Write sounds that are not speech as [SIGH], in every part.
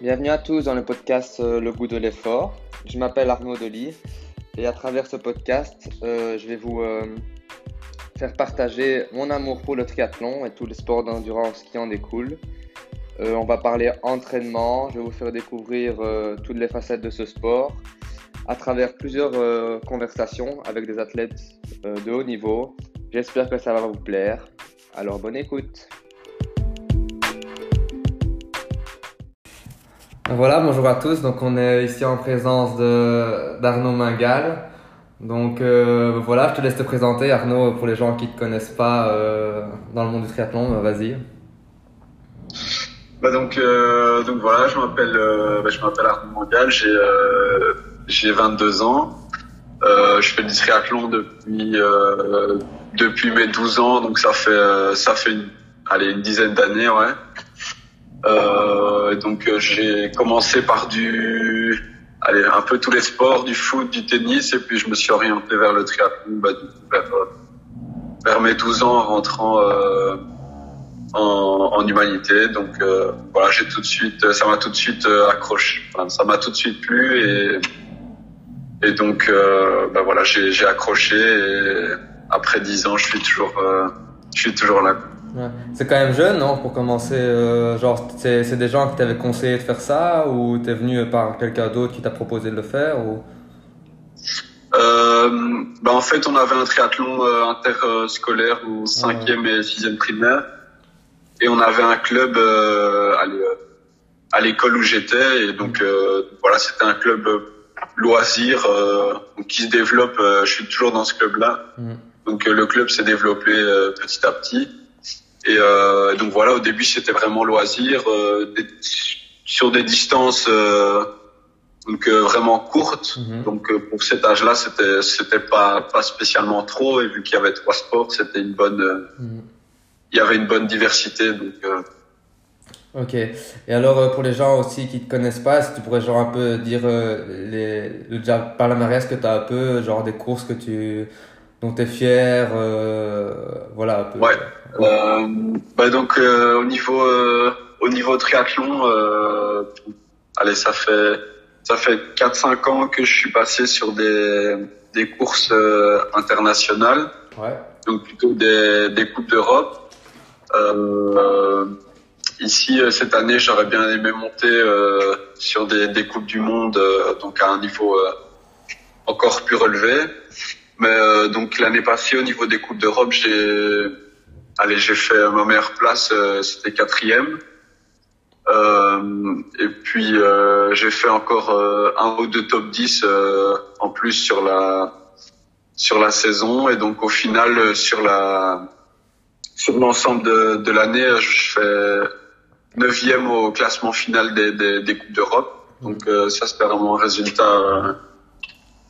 Bienvenue à tous dans le podcast euh, Le goût de l'effort. Je m'appelle Arnaud Delis et à travers ce podcast, euh, je vais vous euh, faire partager mon amour pour le triathlon et tous les sports d'endurance qui en découlent. on va parler entraînement, je vais vous faire découvrir toutes les facettes de ce sport à travers plusieurs conversations avec des athlètes de haut niveau. J'espère que ça va vous plaire. Alors bonne écoute. Voilà, bonjour à tous. Donc on est ici en présence d'Arnaud Mingal. Donc euh, voilà, je te laisse te présenter Arnaud pour les gens qui te connaissent pas euh, dans le monde du triathlon. Euh, vas-y. Bah donc donc voilà, je m'appelle bah, je Arnaud Mangal, j'ai j'ai 22 ans. je fais du triathlon depuis depuis mes 12 ans, donc ça fait ça fait une, allez une dizaine d'années, ouais. Euh, donc euh, j'ai commencé par du, allez, un peu tous les sports, du foot, du tennis, et puis je me suis orienté vers le triathlon, bah, vers, vers, mes 12 ans, en rentrant euh, en, en, humanité. Donc euh, voilà, j'ai tout de suite, ça m'a tout de suite euh, accroché, enfin, ça m'a tout de suite plu et et donc bah voilà, j'ai accroché et après 10 ans, je suis toujours, je suis toujours là. C'est quand même jeune, non, pour commencer. Euh, genre, c'est des gens qui t'avaient conseillé de faire ça ou t'es venu par quelqu'un d'autre qui t'a proposé de le faire ou... Euh, bah en fait, on avait un triathlon euh, interscolaire au 5e et 6e primaire. Et on avait un club euh, à l'école où j'étais. Et donc, voilà, c'était un club loisir qui se développe. je suis toujours dans ce club-là. Mm. Donc, le club s'est développé petit à petit. Et euh, donc voilà, au début c'était vraiment loisir, euh, sur des distances euh, donc euh, vraiment courtes. Mhm. Donc euh, pour cet âge-là, c'était c'était pas pas spécialement trop. Et vu qu'il y avait trois sports, c'était une bonne, mhm. il y avait une bonne diversité. Donc Ok. Et alors, pour les gens aussi qui te connaissent pas, que tu pourrais genre un peu dire les, le palmarès que tu as un peu, genre des courses que tu, dont tu es fier, voilà. Un peu. Ouais. Euh, bah donc euh, au niveau euh, au niveau triathlon, allez ça fait ça fait 4-5 ans que je suis passé sur des des courses internationales. Ouais. Donc plutôt des des coupes d'Europe. ici cette année, j'aurais bien aimé monter sur des des coupes du monde, donc à un niveau encore plus relevé. Mais donc l'année passée, au niveau des coupes d'Europe, j'ai allez, j'ai fait ma meilleure place, euh, c'était quatrième. Euh, et puis euh, j'ai fait encore euh, un ou deux top 10 en plus sur la sur la saison. Et donc au final sur la sur l'ensemble de, de l'année je fais neuvième au classement final des, des, des coupes d'Europe. Donc ça c'était vraiment un résultat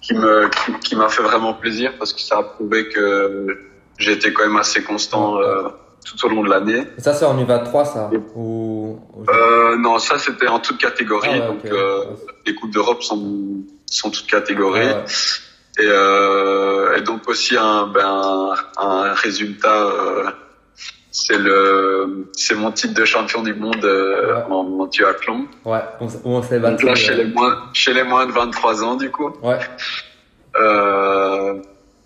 qui me qui m'a fait vraiment plaisir parce que ça a prouvé que été quand même assez constant euh, tout au long de l'année. Et ça, c'est en U23, ça ou... euh, Non, ça, c'était en toute catégorie. Ah donc, euh, les Coupes d'Europe sont, sont toutes catégories. Ah et, euh, et, donc aussi un, ben, un résultat, euh, c'est le, c'est mon titre de champion du monde euh, en, en duathlon. Ouais, on s'est battu. Donc là, chez les moins, chez les moins de 23 ans, du coup. Ouais. Euh,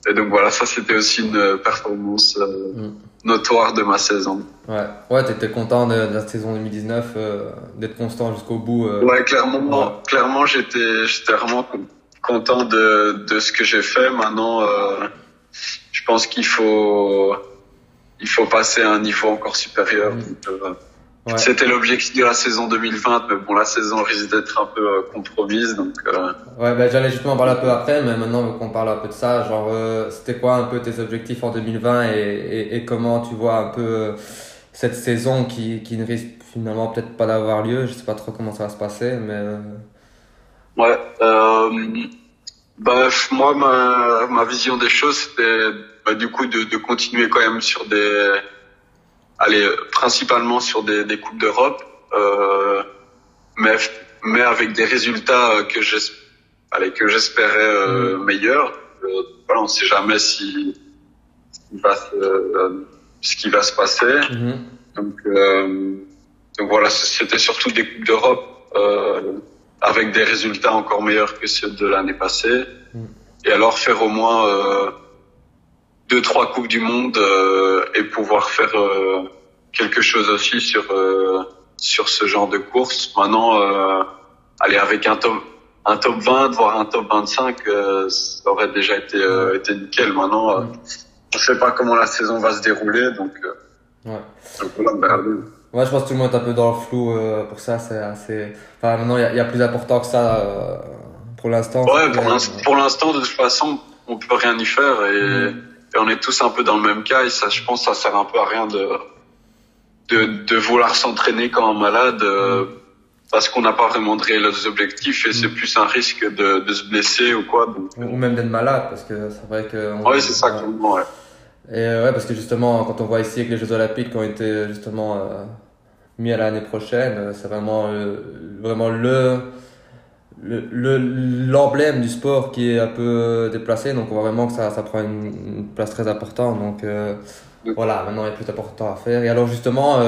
et donc voilà, ça c'était aussi une performance euh, mm. notoire de ma saison. Ouais, ouais, t'étais content de, la saison 2019, euh, d'être constant jusqu'au bout. Euh. Ouais, clairement, clairement, j'étais, j'étais vraiment content de, de ce que j'ai fait. Maintenant, je pense qu'il faut, il faut passer à un niveau encore supérieur. Mm. C'était l'objectif de la saison 2020, mais bon, la saison risque d'être un peu euh, compromise, donc. Euh... Ouais, ben j'allais justement parler un peu après, mais maintenant qu'on parle un peu de ça, genre, euh, c'était quoi un peu tes objectifs en 2020 et, et, et comment tu vois un peu euh, cette saison qui, qui ne risque finalement peut-être pas d'avoir lieu? Je sais pas trop comment ça va se passer, mais. Ouais. Euh, bah, moi, ma, ma vision des choses, c'était bah, du coup de, de continuer quand même sur des allez, principalement sur des, des coupes d'Europe, euh, mais mais avec des résultats euh, que j'espérais que j'espérais euh, mm. meilleurs. Euh, voilà, on sait jamais si va se, ce qui va se passer. Mm-hmm. Donc donc voilà, c'était surtout des coupes d'Europe euh, avec des résultats encore meilleurs que ceux de l'année passée. Mm. Et alors faire au moins euh, deux, trois coupes du monde euh, et pouvoir faire euh, quelque chose aussi sur euh, sur ce genre de course. Maintenant, aller avec un top un top 20, voire un top 25, ça aurait déjà été été nickel. Maintenant, on ne sait pas comment la saison va se dérouler, donc. ouais. Ouais, je pense que tout le monde est un peu dans le flou pour ça. C'est assez. Enfin, maintenant, il y, y, a plus important que ça pour l'instant. Ouais, pour l'instant, de toute façon, on peut rien y faire et, mm. Et, on est tous un peu dans le même cas. Et ça, je pense, ça sert un peu à rien de de, de vouloir s'entraîner quand on est malade. Euh, parce qu'on n'a pas vraiment de réels objectifs et c'est mm. plus un risque de, de se blesser ou quoi. Donc, ou même d'être malade parce que c'est vrai que. Ouais, c'est ça, ouais. Et euh, ouais, parce que justement, quand on voit ici que les Jeux Olympiques ont été justement euh, mis à l'année prochaine, euh, c'est vraiment, vraiment le le l'emblème du sport qui est un peu déplacé donc on voit vraiment que ça, ça prend une, place très importante donc voilà maintenant il y a plus important à faire. Et alors justement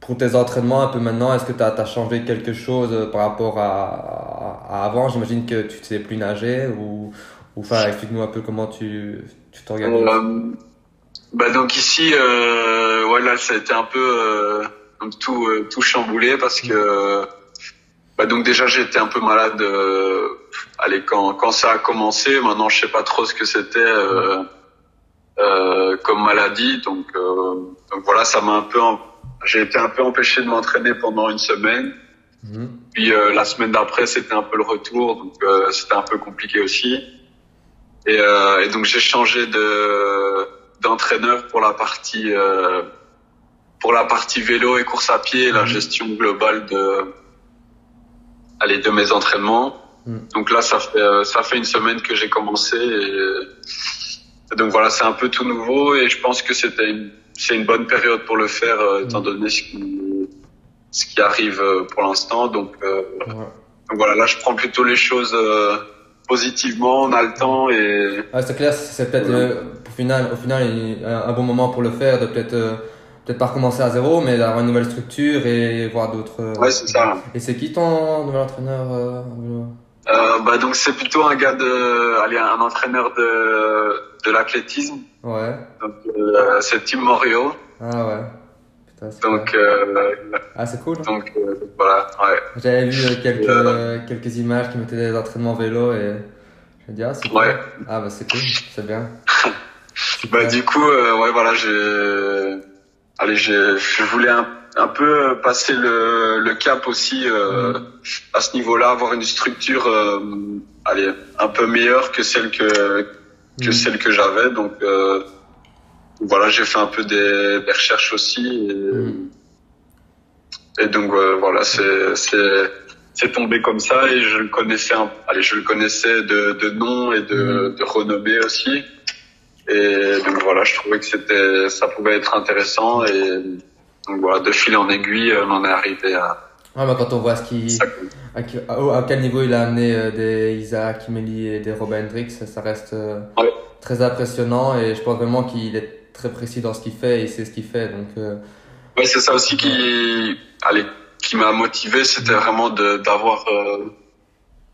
pour tes entraînements un peu maintenant est-ce que tu as, as, changé quelque chose par rapport à, à, avant? J'imagine que tu ne sais plus nager ou ou enfin explique-nous un peu comment tu tu t'organises. Bah donc ici, euh, voilà, ça a été un peu euh, tout euh, tout chamboulé parce que bah donc déjà j'étais un peu malade. Euh, allez quand quand ça a commencé, maintenant je sais pas trop ce que c'était euh, euh, comme maladie, donc donc voilà, ça m'a un peu j'ai été un peu empêché de m'entraîner pendant une semaine. Mmh. Puis la semaine d'après c'était un peu le retour, donc c'était un peu compliqué aussi. Et, et donc j'ai changé de d'entraîneur pour la partie euh, pour la partie vélo et course à pied, la mhm. gestion globale de allez de mes entraînements. Mhm. Donc là, ça fait euh, ça fait une semaine que j'ai commencé et, donc voilà, c'est un peu tout nouveau et je pense que c'était c'est une bonne période pour le faire euh, étant mhm. donné ce qui ce qui arrive pour l'instant. Donc, donc voilà, là, je prends plutôt les choses positivement, on a le temps et. C'est clair, c'est peut-être euh, au final, au final un, bon moment pour le faire, de peut-être euh, peut-être pas recommencer à zéro, mais d'avoir une nouvelle structure et voir d'autres. Euh, ouais, c'est ça. Et c'est qui ton nouvel entraîneur euh, bah donc c'est plutôt un gars de, allez, un entraîneur de de l'athlétisme. Ouais. Donc c'est Tim Morio. Ah ouais. Donc, euh, ah, c'est cool. Donc, euh, voilà, ouais. J'avais vu euh, quelques, quelques images qui mettaient des entraînements vélo et je me dis, ah, c'est cool. Ah, bah, c'est cool, c'est bien. [LAUGHS] bah, du coup, ouais, voilà, j'ai, allez, je voulais un, un peu passer le, le cap aussi, mm. à ce niveau-là, avoir une structure, allez, un peu meilleure que celle que, que mm. celle que j'avais, donc, voilà, j'ai fait un peu des, des recherches aussi. Et, mm. et donc euh, voilà, c'est c'est c'est tombé comme ça et je le connaissais, un, allez, je le connaissais de, de nom et de, de renommée aussi. Et donc voilà, je trouvais que c'était, ça pouvait être intéressant et donc voilà, de fil en aiguille, on en est arrivé à. Ah bah quand on voit ce qui, à, à, quel niveau il a amené euh, des Isaac Kimeli et des Robin Hendricks, ça reste euh, très impressionnant et je pense vraiment qu'il est très précis dans ce qu'il fait et c'est ce qu'il fait. Donc, euh... ouais, c'est ça aussi qui, allez, qui m'a motivé, c'était vraiment d'avoir euh,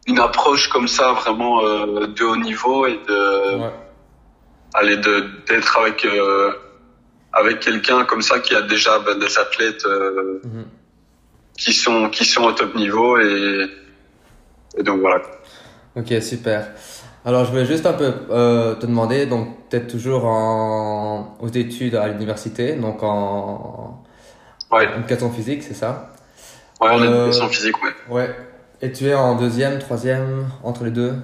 une approche comme ça, vraiment euh, de haut niveau et de, ouais. Aller d'être avec euh, avec quelqu'un comme ça qui a déjà ben, des athlètes mm -hmm. qui sont qui sont au top niveau et, et donc voilà. Ok, super. Alors, je voulais juste un peu euh, te demander, donc, tu es toujours en, aux études à l'université, donc en, ouais. en éducation physique, c'est ça? Ouais, en euh, éducation physique, ouais. Ouais. Et tu es en deuxième, troisième, entre les deux?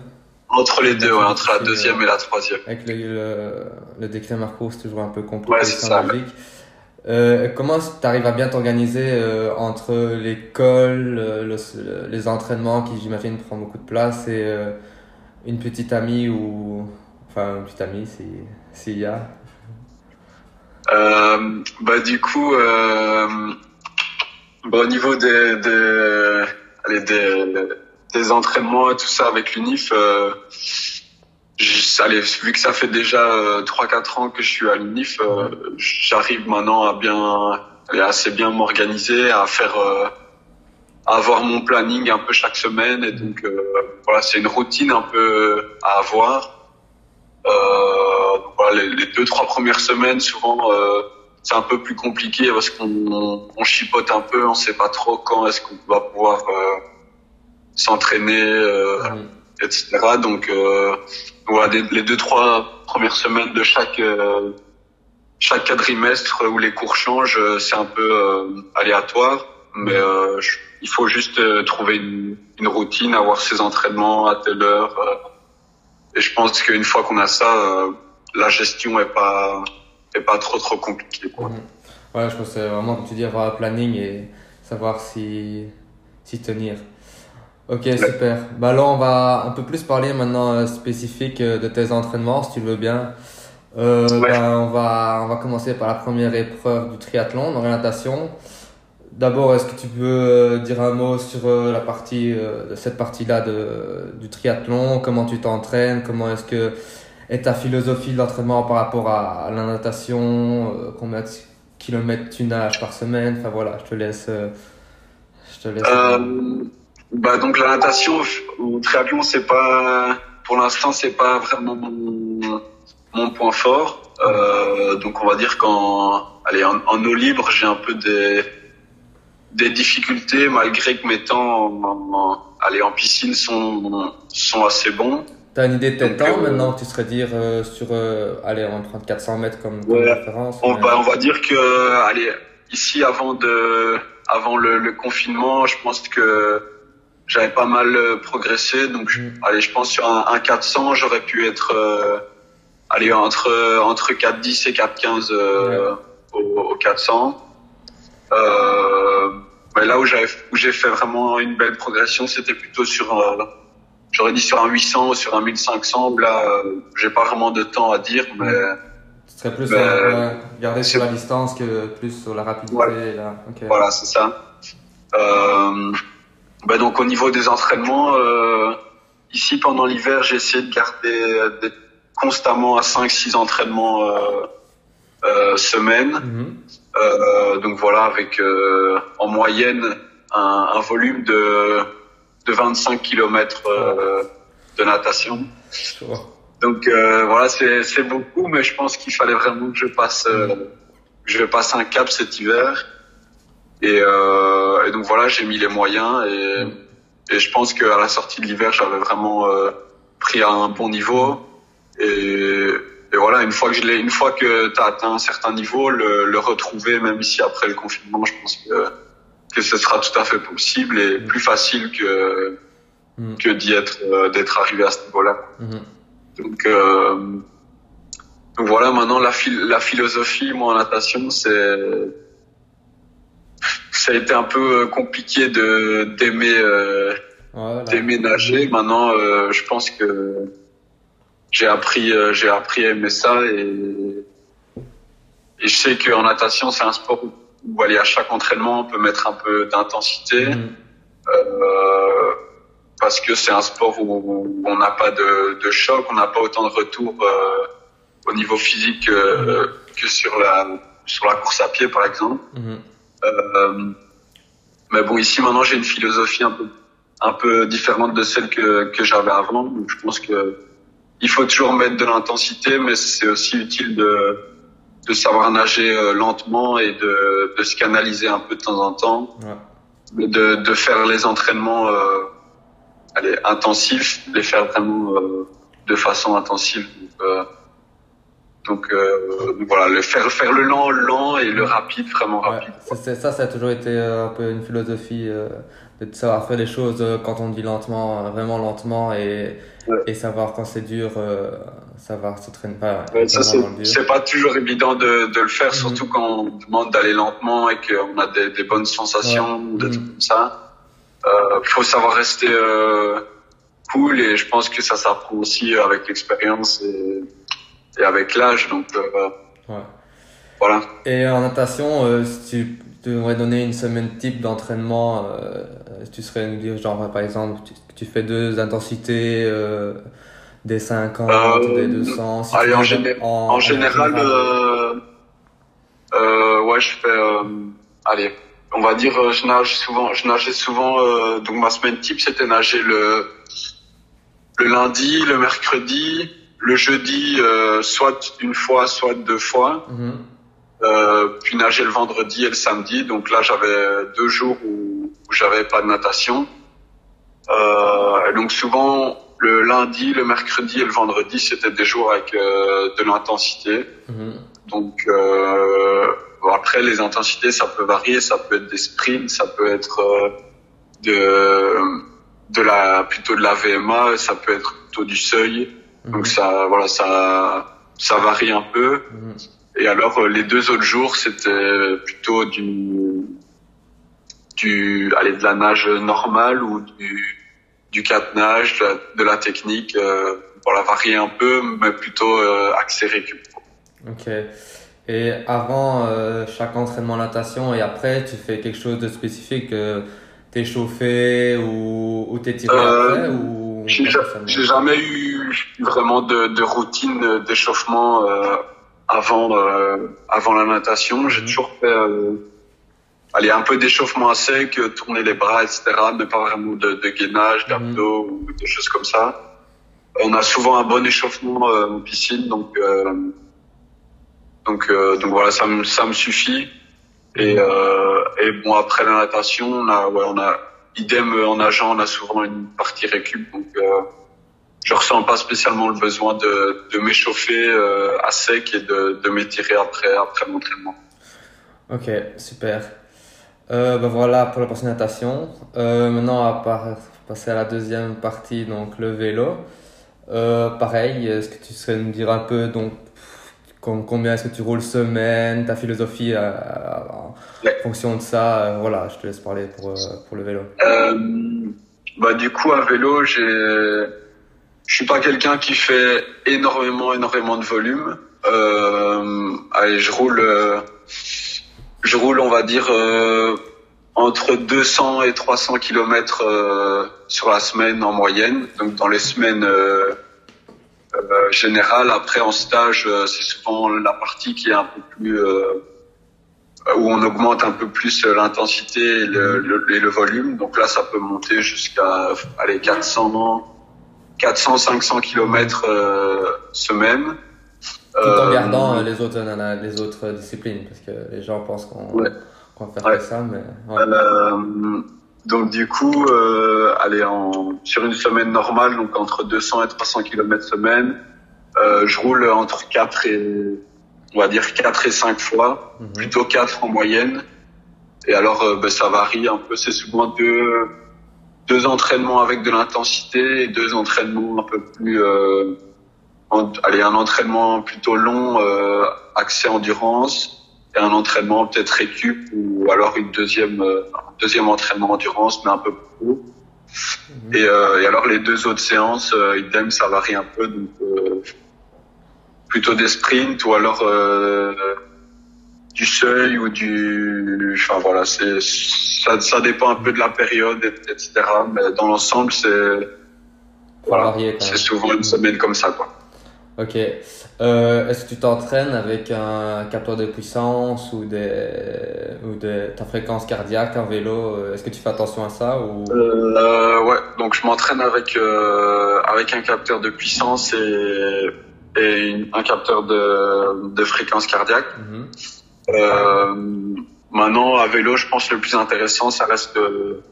Entre les deux, ouais, entre la deuxième et la troisième. Avec le, le, le décret Marco, c'est toujours un peu compliqué. Ouais, c'est ça. Euh, comment tu arrives à bien t'organiser euh, entre l'école, le, les entraînements qui, j'imagine, prend beaucoup de place et euh, une petite amie ou. Enfin, une petite amie, s'il y a? Euh, Bah, du coup, euh, bah, au niveau des, des, allez, des, des entraînements et tout ça avec l'UNIF, euh, allez, vu que ça fait déjà 3-4 euh, ans que je suis à l'UNIF, euh, j'arrive maintenant à bien, assez bien m'organiser, à faire avoir mon planning un peu chaque semaine. Et donc euh, voilà c'est une routine un peu à avoir. Euh, voilà, les, les, deux trois premières semaines souvent euh, c'est un peu plus compliqué parce qu'on on, chipote un peu on sait pas trop quand est-ce qu'on va pouvoir euh, s'entraîner etc donc voilà les, les, deux trois premières semaines de chaque chaque quadrimestre où les cours changent c'est un peu aléatoire mais euh, il faut juste euh, trouver une, une, routine, avoir ses entraînements à telle heure. Euh, et je pense qu'une fois qu'on a ça, la gestion est pas est pas trop trop compliquée. Quoi. Mhm. Ouais, je pense que c'est vraiment, comme tu dis, avoir un planning et savoir si, si tenir. Ok, super. Bah là, on va un peu plus parler maintenant spécifique de tes entraînements, si tu veux bien. Euh, bah, on, va, on va commencer par la première épreuve du triathlon, natation. D'abord, est-ce que tu peux euh, dire un mot sur euh, la partie, euh, cette partie-là du triathlon? Comment tu t'entraînes? Comment est-ce que est ta philosophie d'entraînement par rapport à, la natation? Combien de kilomètres tu nages par semaine? Enfin voilà, je te laisse. je te laisse. Bah donc la natation ou triathlon, c'est pas, pour l'instant, c'est pas vraiment mon, mon point fort. donc on va dire qu'en, allez, en, en eau libre, j'ai un peu des des difficultés malgré que mes temps en, aller en piscine sont, sont assez bons. T'as une idée de tes temps euh, maintenant tu serais dire euh, sur euh, allez on prend 400 mètres comme, référence on, va, on va dire que allez ici avant de avant le, le confinement je pense que j'avais pas mal progressé donc mm. allez je pense sur un, un 400 j'aurais pu être allez entre entre 410 et 415 ouais. au, au 400 euh, mais là où j'ai où j'ai fait vraiment une belle progression, c'était plutôt sur euh, j'aurais dit sur un 800 ou sur un 1500. Là, euh, j'ai pas vraiment de temps à dire, mais ce serait plus euh, garder sur la distance que plus sur la rapidité. Là. Voilà, c'est ça. Euh, ben donc au niveau des entraînements, euh, ici pendant l'hiver, j'ai essayé de garder constamment à 5-6 entraînements euh, semaine. Mhm. Euh, donc voilà, avec euh, en moyenne un, un, volume de, de 25 km euh, de natation. Donc euh, voilà, c'est beaucoup, mais je pense qu'il fallait vraiment que je passe, je passe un cap cet hiver. Et, et donc voilà, j'ai mis les moyens et, et je pense qu'à la sortie de l'hiver, j'avais vraiment pris un bon niveau. Et, et voilà, une fois que je l'ai, une fois que atteint un certain niveau, le, le, retrouver, même ici après le confinement, je pense que, que ce sera tout à fait possible et plus facile que, mm. que d'y être, euh, d'être arrivé à ce niveau-là. Mm-hmm. Donc, euh, donc voilà, maintenant la, la philosophie, moi en natation, c'est, ça a été un peu compliqué de d'aimer, euh, d'aimer nager. Maintenant, euh, je pense que j'ai appris euh, j'ai appris à aimer ça et, et je sais qu'en natation c'est un sport où, aller à chaque entraînement on peut mettre un peu d'intensité mm. euh, parce que c'est un sport où, on n'a pas de, de, choc on n'a pas autant de retour euh, au niveau physique euh, que sur la sur la course à pied par exemple mm. Euh, mais bon ici maintenant j'ai une philosophie un peu un peu différente de celle que que j'avais avant donc je pense que il faut toujours mettre de l'intensité, mais c'est aussi utile de, de savoir nager euh, lentement et de, de se canaliser un peu de temps en temps, ouais. de, de faire les entraînements euh, allez, intensifs, les faire vraiment euh, de façon intensive. Donc, euh, donc, euh, voilà, le faire faire le lent, lent et le rapide, vraiment rapide. Ouais, ça, ça a toujours été un peu une philosophie de savoir faire les choses quand on dit lentement, vraiment lentement et et savoir quand c'est dur, euh, savoir se traîner pas. Ouais, c'est pas toujours évident de, de le faire, mhm. surtout quand on demande d'aller lentement et qu'on a des, des, bonnes sensations des mhm. trucs comme ça. Euh, faut savoir rester euh, cool et je pense que ça s'apprend aussi avec l'expérience et, et, avec l'âge. Donc euh, ouais. voilà. Et en natation, euh, si tu devrais donner une semaine type d'entraînement, euh, tu serais nous dire genre par exemple tu, tu fais deux intensités euh, des 50, euh, des 200. Si allez, en, géné en, en, général, euh, euh, ouais je fais allez on va dire, je nage souvent, je nageais souvent. Euh, donc ma semaine type, c'était nager le le lundi, le mercredi, le jeudi, euh, soit une fois, soit deux fois. Mhm. Euh, puis nager le vendredi et le samedi. Donc là, j'avais deux jours où, où j'avais pas de natation. Euh, donc souvent, le lundi, le mercredi et le vendredi, c'était des jours avec euh, de l'intensité. Mhm. Donc euh, bon, après, les intensités, ça peut varier. Ça peut être des sprints, ça peut être euh, de de la plutôt de la VMA, ça peut être plutôt du seuil. Mhm. Donc ça, voilà, ça ça varie un peu. Mhm. Et alors euh, les deux autres jours, c'était plutôt du du allez de la nage normale ou du du nage, de la, de la technique. Euh, voilà, varier un peu, mais plutôt euh, axé récup. Ok. Et avant euh, chaque entraînement natation et après, tu fais quelque chose de spécifique euh, T'es chauffé ou, ou t'es tiré Euh, après ou J'ai jamais eu vraiment de, de routine d'échauffement euh, avant euh, avant la natation. J'ai Mhm. toujours fait euh, allez un peu d'échauffement à sec, euh, tourner les bras, etc. Mais pas vraiment de, de gainage, d'abdos ou des choses comme ça. On a souvent un bon échauffement euh, en piscine, donc euh, donc euh, donc voilà, ça me ça me suffit. Et euh, et bon après la natation, on a ouais on a idem euh, en nageant, on a souvent une partie récup, donc euh, je ressens pas spécialement le besoin de, de m'échauffer euh, à sec et de, de m'étirer après après l'entraînement. Ok, super. Euh, ben voilà pour la partie natation. Euh, maintenant, à part- passer à la deuxième partie, donc le vélo. Euh, pareil, est-ce que tu serais nous dire un peu donc com- combien est-ce que tu roules semaine, ta philosophie euh, en Ouais. fonction de ça. euh, voilà, je te laisse parler pour, euh, pour le vélo. Euh, bah du coup à vélo, j'ai, je suis pas quelqu'un qui fait énormément énormément de volume. Euh, allez, je roule, euh, je roule, on va dire euh, entre 200 et 300 kilomètres euh, sur la semaine en moyenne. Donc dans les semaines euh, générales, après en stage, c'est souvent la partie qui est un peu plus où on augmente un peu plus l'intensité et le, le, et le volume. Donc là, ça peut monter jusqu'à allez 400, 400, 500 kilomètres euh, semaine. Tout en Euh, gardant euh, les autres, nana- les autres disciplines, parce que les gens pensent qu'on Ouais. qu'on va faire Ouais. que ça, mais ouais. Donc du coup, allez, en, sur une semaine normale, donc entre 200 et 300 km semaine, je roule entre 4 et on va dire 4 et 5 fois, Mhm. plutôt 4 en moyenne. Et alors, euh, ben, ça varie un peu. C'est souvent deux, deux entraînements avec de l'intensité et deux entraînements un peu plus, euh, en- allez, un entraînement plutôt long, euh, axé endurance, et un entraînement peut-être récup ou alors une deuxième, euh, un deuxième entraînement endurance, mais un peu plus haut. Mhm. Et, euh, et alors les deux autres séances, euh, idem, ça varie un peu, donc euh, plutôt des sprints ou alors euh, du seuil ou du, enfin voilà, c'est ça, ça dépend un peu de la période, et- etc. Mais dans l'ensemble, c'est voilà, c'est souvent une semaine comme ça, quoi. Ok. Euh, est-ce que tu t'entraînes avec un capteur de puissance ou des ou de ta fréquence cardiaque en vélo euh, Est-ce que tu fais attention à ça ou? Euh, ouais, donc je m'entraîne avec euh, avec un capteur de puissance et et une- un capteur de de fréquence cardiaque. Mhm. Euh, maintenant, à vélo, je pense que le plus intéressant, ça reste le,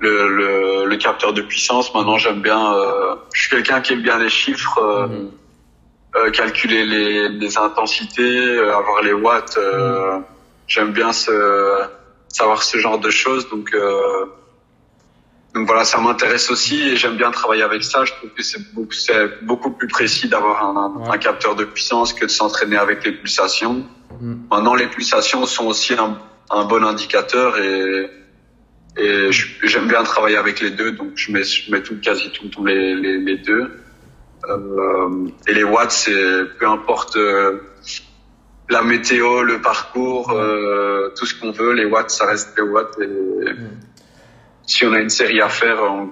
le, le, le capteur de puissance. Maintenant, j'aime bien. Euh, je suis quelqu'un qui aime bien les chiffres, euh, Mhm. euh, calculer les, les intensités, euh, avoir les watts. euh, J'aime bien ce, savoir ce genre de choses. Donc, euh, donc voilà, ça m'intéresse aussi et j'aime bien travailler avec ça. Je trouve que c'est beaucoup, c'est beaucoup plus précis d'avoir un, Ouais. un capteur de puissance que de s'entraîner avec les pulsations. Mhm. Maintenant, les pulsations sont aussi un, un bon indicateur et, et j'aime bien travailler avec les deux, donc je mets, je mets tout, quasi tout le temps les, les, les deux. Euh, et les watts, c'est peu importe euh, la météo, le parcours, euh, tout ce qu'on veut, les watts, ça reste les watts. Et Mhm. Si on a une série à faire, on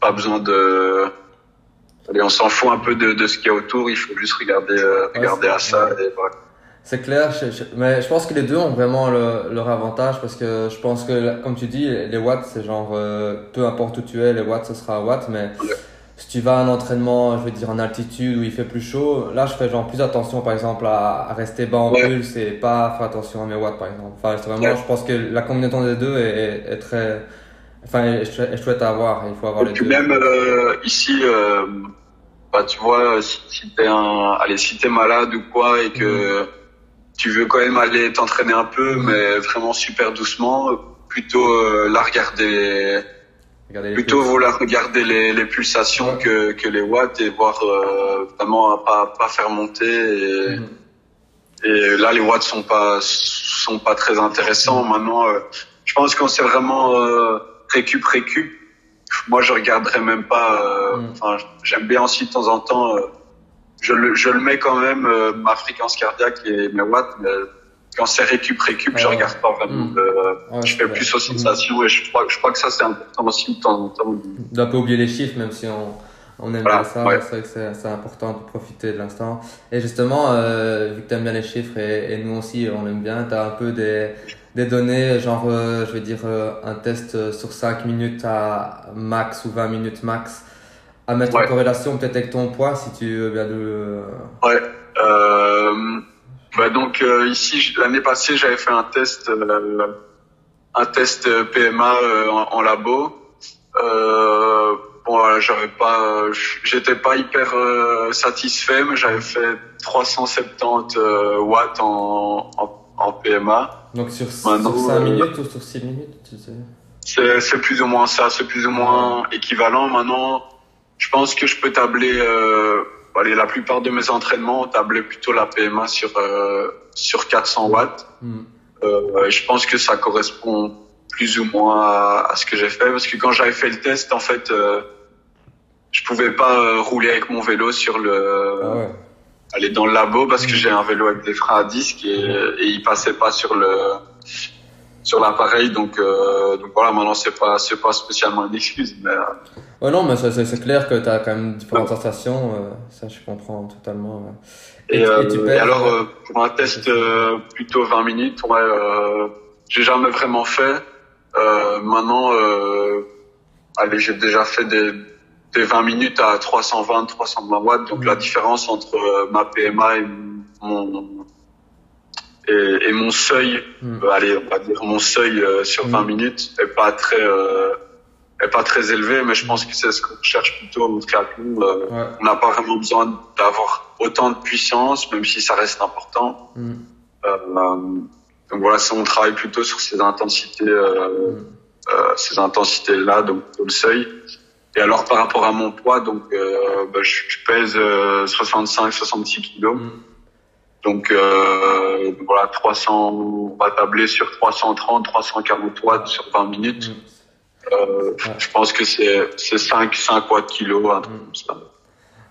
pas besoin de Allez, on s'en fout un peu de, de ce qu'il y a autour, il faut juste regarder, euh, Ouais, regarder à ça. ouais. Et voilà. C'est clair, mais je pense que les deux ont vraiment leur avantage parce que je pense que, comme tu dis, les watts, c'est genre, euh, peu importe où tu es, les watts, ce sera watts, mais si tu vas à un entraînement, je veux dire, en altitude où il fait plus chaud, là, je fais genre plus attention, par exemple, à, rester bas en pulse et pas faire attention à mes watts, par exemple. Enfin, vraiment, je pense que la combinaison des deux est, est, très, enfin, chouette à avoir. Il faut avoir les deux. Même euh, ici, euh, bah, tu vois, si, si t'es un, allez, si t'es malade ou quoi et que mhm tu veux quand même aller t'entraîner un peu, mais vraiment super doucement, plutôt euh, la regarder, plutôt vouloir regarder les, les pulsations que, que les watts et voir euh, vraiment pas pas faire monter. Et, mm. et, là, les watts sont pas sont pas très intéressants. Maintenant, euh, je pense qu'on sait vraiment euh, récup récup. Moi, je regarderais même pas. Mm. Enfin, j'aime bien aussi de temps en temps je le, je le mets quand même, euh, ma fréquence cardiaque et mes watts, mais quand c'est récup, récup, je regarde pas vraiment. Mm. Euh, je fais plus aux sensations et je crois, je crois que ça c'est important aussi de temps en temps. D'un peu oublier les chiffres, même si on, on aime bien ça, c'est vrai que c'est important de profiter de l'instant. Et justement, euh, vu que tu aimes bien les chiffres et, et, nous aussi on aime bien, tu as un peu des, des données, genre, euh, je veux dire, un test sur 5 minutes à max ou 20 minutes max à mettre en corrélation peut-être avec ton poids si tu veux bien de... Ouais. Euh, bah donc euh, ici l'année passée j'avais fait un test euh, un test PMA euh, en, en, labo. Euh, bon voilà, j'avais pas j'étais pas hyper satisfait mais j'avais fait 370 watts en, en, en, PMA. Donc sur, Maintenant, sur 5 minutes ou sur 6 minutes tu sais c'est plus ou moins ça, c'est plus ou moins équivalent. Maintenant, je pense que je peux tabler, euh, allez, la plupart de mes entraînements, tabler plutôt la PMA sur euh, sur 400 watts. Mm. Euh, je pense que ça correspond plus ou moins à, à ce que j'ai fait parce que quand j'avais fait le test, en fait, euh, je pouvais pas euh, rouler avec mon vélo sur le ah ouais. Aller dans le labo parce que mm. j'ai un vélo avec des freins à disque et, et il passait pas sur le sur l'appareil donc euh, donc voilà maintenant c'est pas c'est pas spécialement une excuse mais Ouais, non, mais c'est clair que tu as quand même différentes sensations. Euh, ça, je comprends totalement. Et, euh, et, alors, euh, pour un test plutôt 20 minutes, ouais, j'ai jamais vraiment fait. maintenant, allez, j'ai déjà fait des, des 20 minutes à 320, 320 watts. Donc, la mm. différence entre ma PMA et mon, et, et mon seuil, mm. allez, on va dire mon seuil sur 20 mm. minutes est pas très est pas très élevé, mais je pense que c'est ce qu'on cherche plutôt au triathlon. Euh, On n'a pas vraiment besoin d'avoir autant de puissance, même si ça reste important. Euh, donc voilà, ça, on travaille plutôt sur ces intensités, euh, euh ces intensités-là, donc le seuil. Et alors par rapport à mon poids, donc euh, bah, je, je, pèse 65-66 kilos. Mm. Donc, euh, voilà, 300, on va tabler sur 330, 340 watts sur 20 minutes. Euh, je pense que c'est 5, 5 watts kilos, un truc comme ça.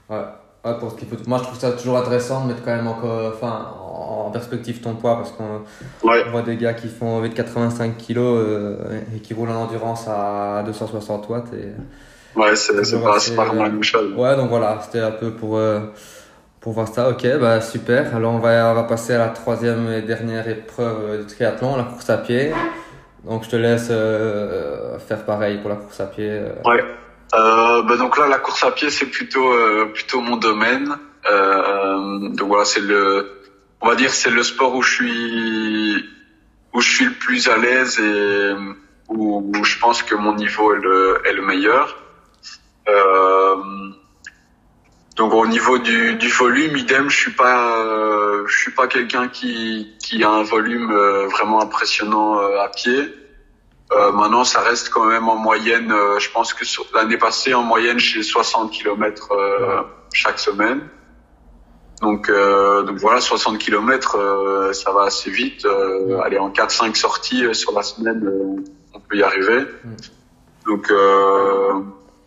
Ouais. Ouais, pour ce qu'il faut... Moi, je trouve ça toujours intéressant de mettre quand même encore, enfin, en perspective ton poids parce qu'on voit des gars qui font 85 kilos euh, et qui roulent en endurance à 260 watts. Et ouais, c'est pas, pas vraiment la même chose. Ouais, donc voilà, c'était un peu pour, euh, pour voir ça. Ok, bah super. Alors, on va, on va passer à la troisième et dernière épreuve du triathlon, la course à pied. Donc je te laisse euh, faire pareil pour la course à pied. Euh. Ouais. Euh, bah donc là, la course à pied, c'est plutôt euh, plutôt mon domaine. Euh, donc voilà, c'est le, on va dire, c'est le sport où je suis où je suis le plus à l'aise et où, où, je pense que mon niveau est le, est le meilleur. Euh, donc au niveau du, du volume, idem, je suis pas, euh, je suis pas quelqu'un qui, qui a un volume euh, vraiment impressionnant euh, à pied. maintenant, ça reste quand même en moyenne. je pense que l'année passée, en moyenne, j'ai 60 km chaque semaine. Donc, donc voilà, 60 km, ça va assez vite. aller en 4-5 sorties sur la semaine, on peut y arriver. Mm. Donc,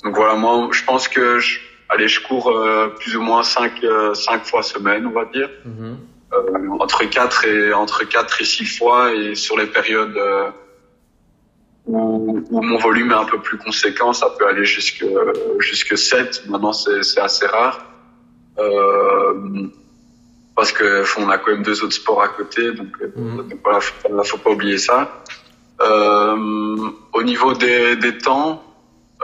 donc voilà, moi, je pense que je, allez, je cours euh, plus ou moins cinq, euh, cinq fois semaine, on va dire. Mhm. Euh, entre quatre et entre quatre et six fois et sur les périodes où, où, mon volume est un peu plus conséquent, ça peut aller jusque jusque 7. Maintenant, c'est c'est assez rare. parce que on a quand même deux autres sports à côté, donc, Mhm. donc voilà, faut, faut pas oublier ça. Euh, au niveau des, des temps,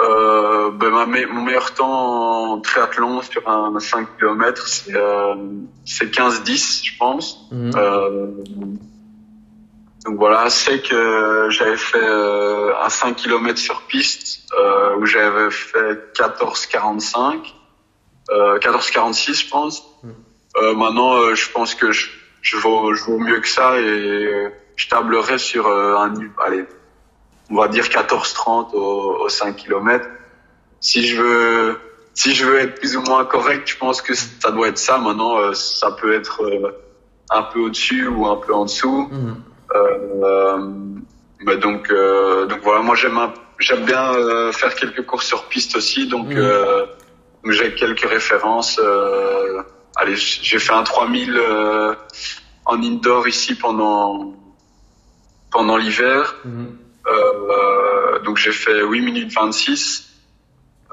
euh, ben, ma me- mon meilleur temps en triathlon sur un 5 km, c'est euh, c'est 15-10, je pense. Mhm. Euh, donc voilà, c'est que j'avais fait euh, un 5 km sur piste euh, où j'avais fait 14,45, euh, 14,46 je pense. Mm. Euh, maintenant, euh, je pense que je, je, vaux, je vaux mieux que ça et je tablerai sur euh, un, allez, on va dire 14,30 au, au 5 km. Si je veux, si je veux être plus ou moins correct, je pense que ça doit être ça. Maintenant, euh, ça peut être euh, un peu au-dessus ou un peu en dessous. Mhm. Euh, mais donc, euh, donc voilà, moi j'aime j'aime bien euh, faire quelques courses sur piste aussi, donc, euh, donc j'ai quelques références. Euh, allez, j'ai fait un 3000 euh, en indoor ici pendant pendant l'hiver. Mhm. Euh, donc j'ai fait 8 minutes 26.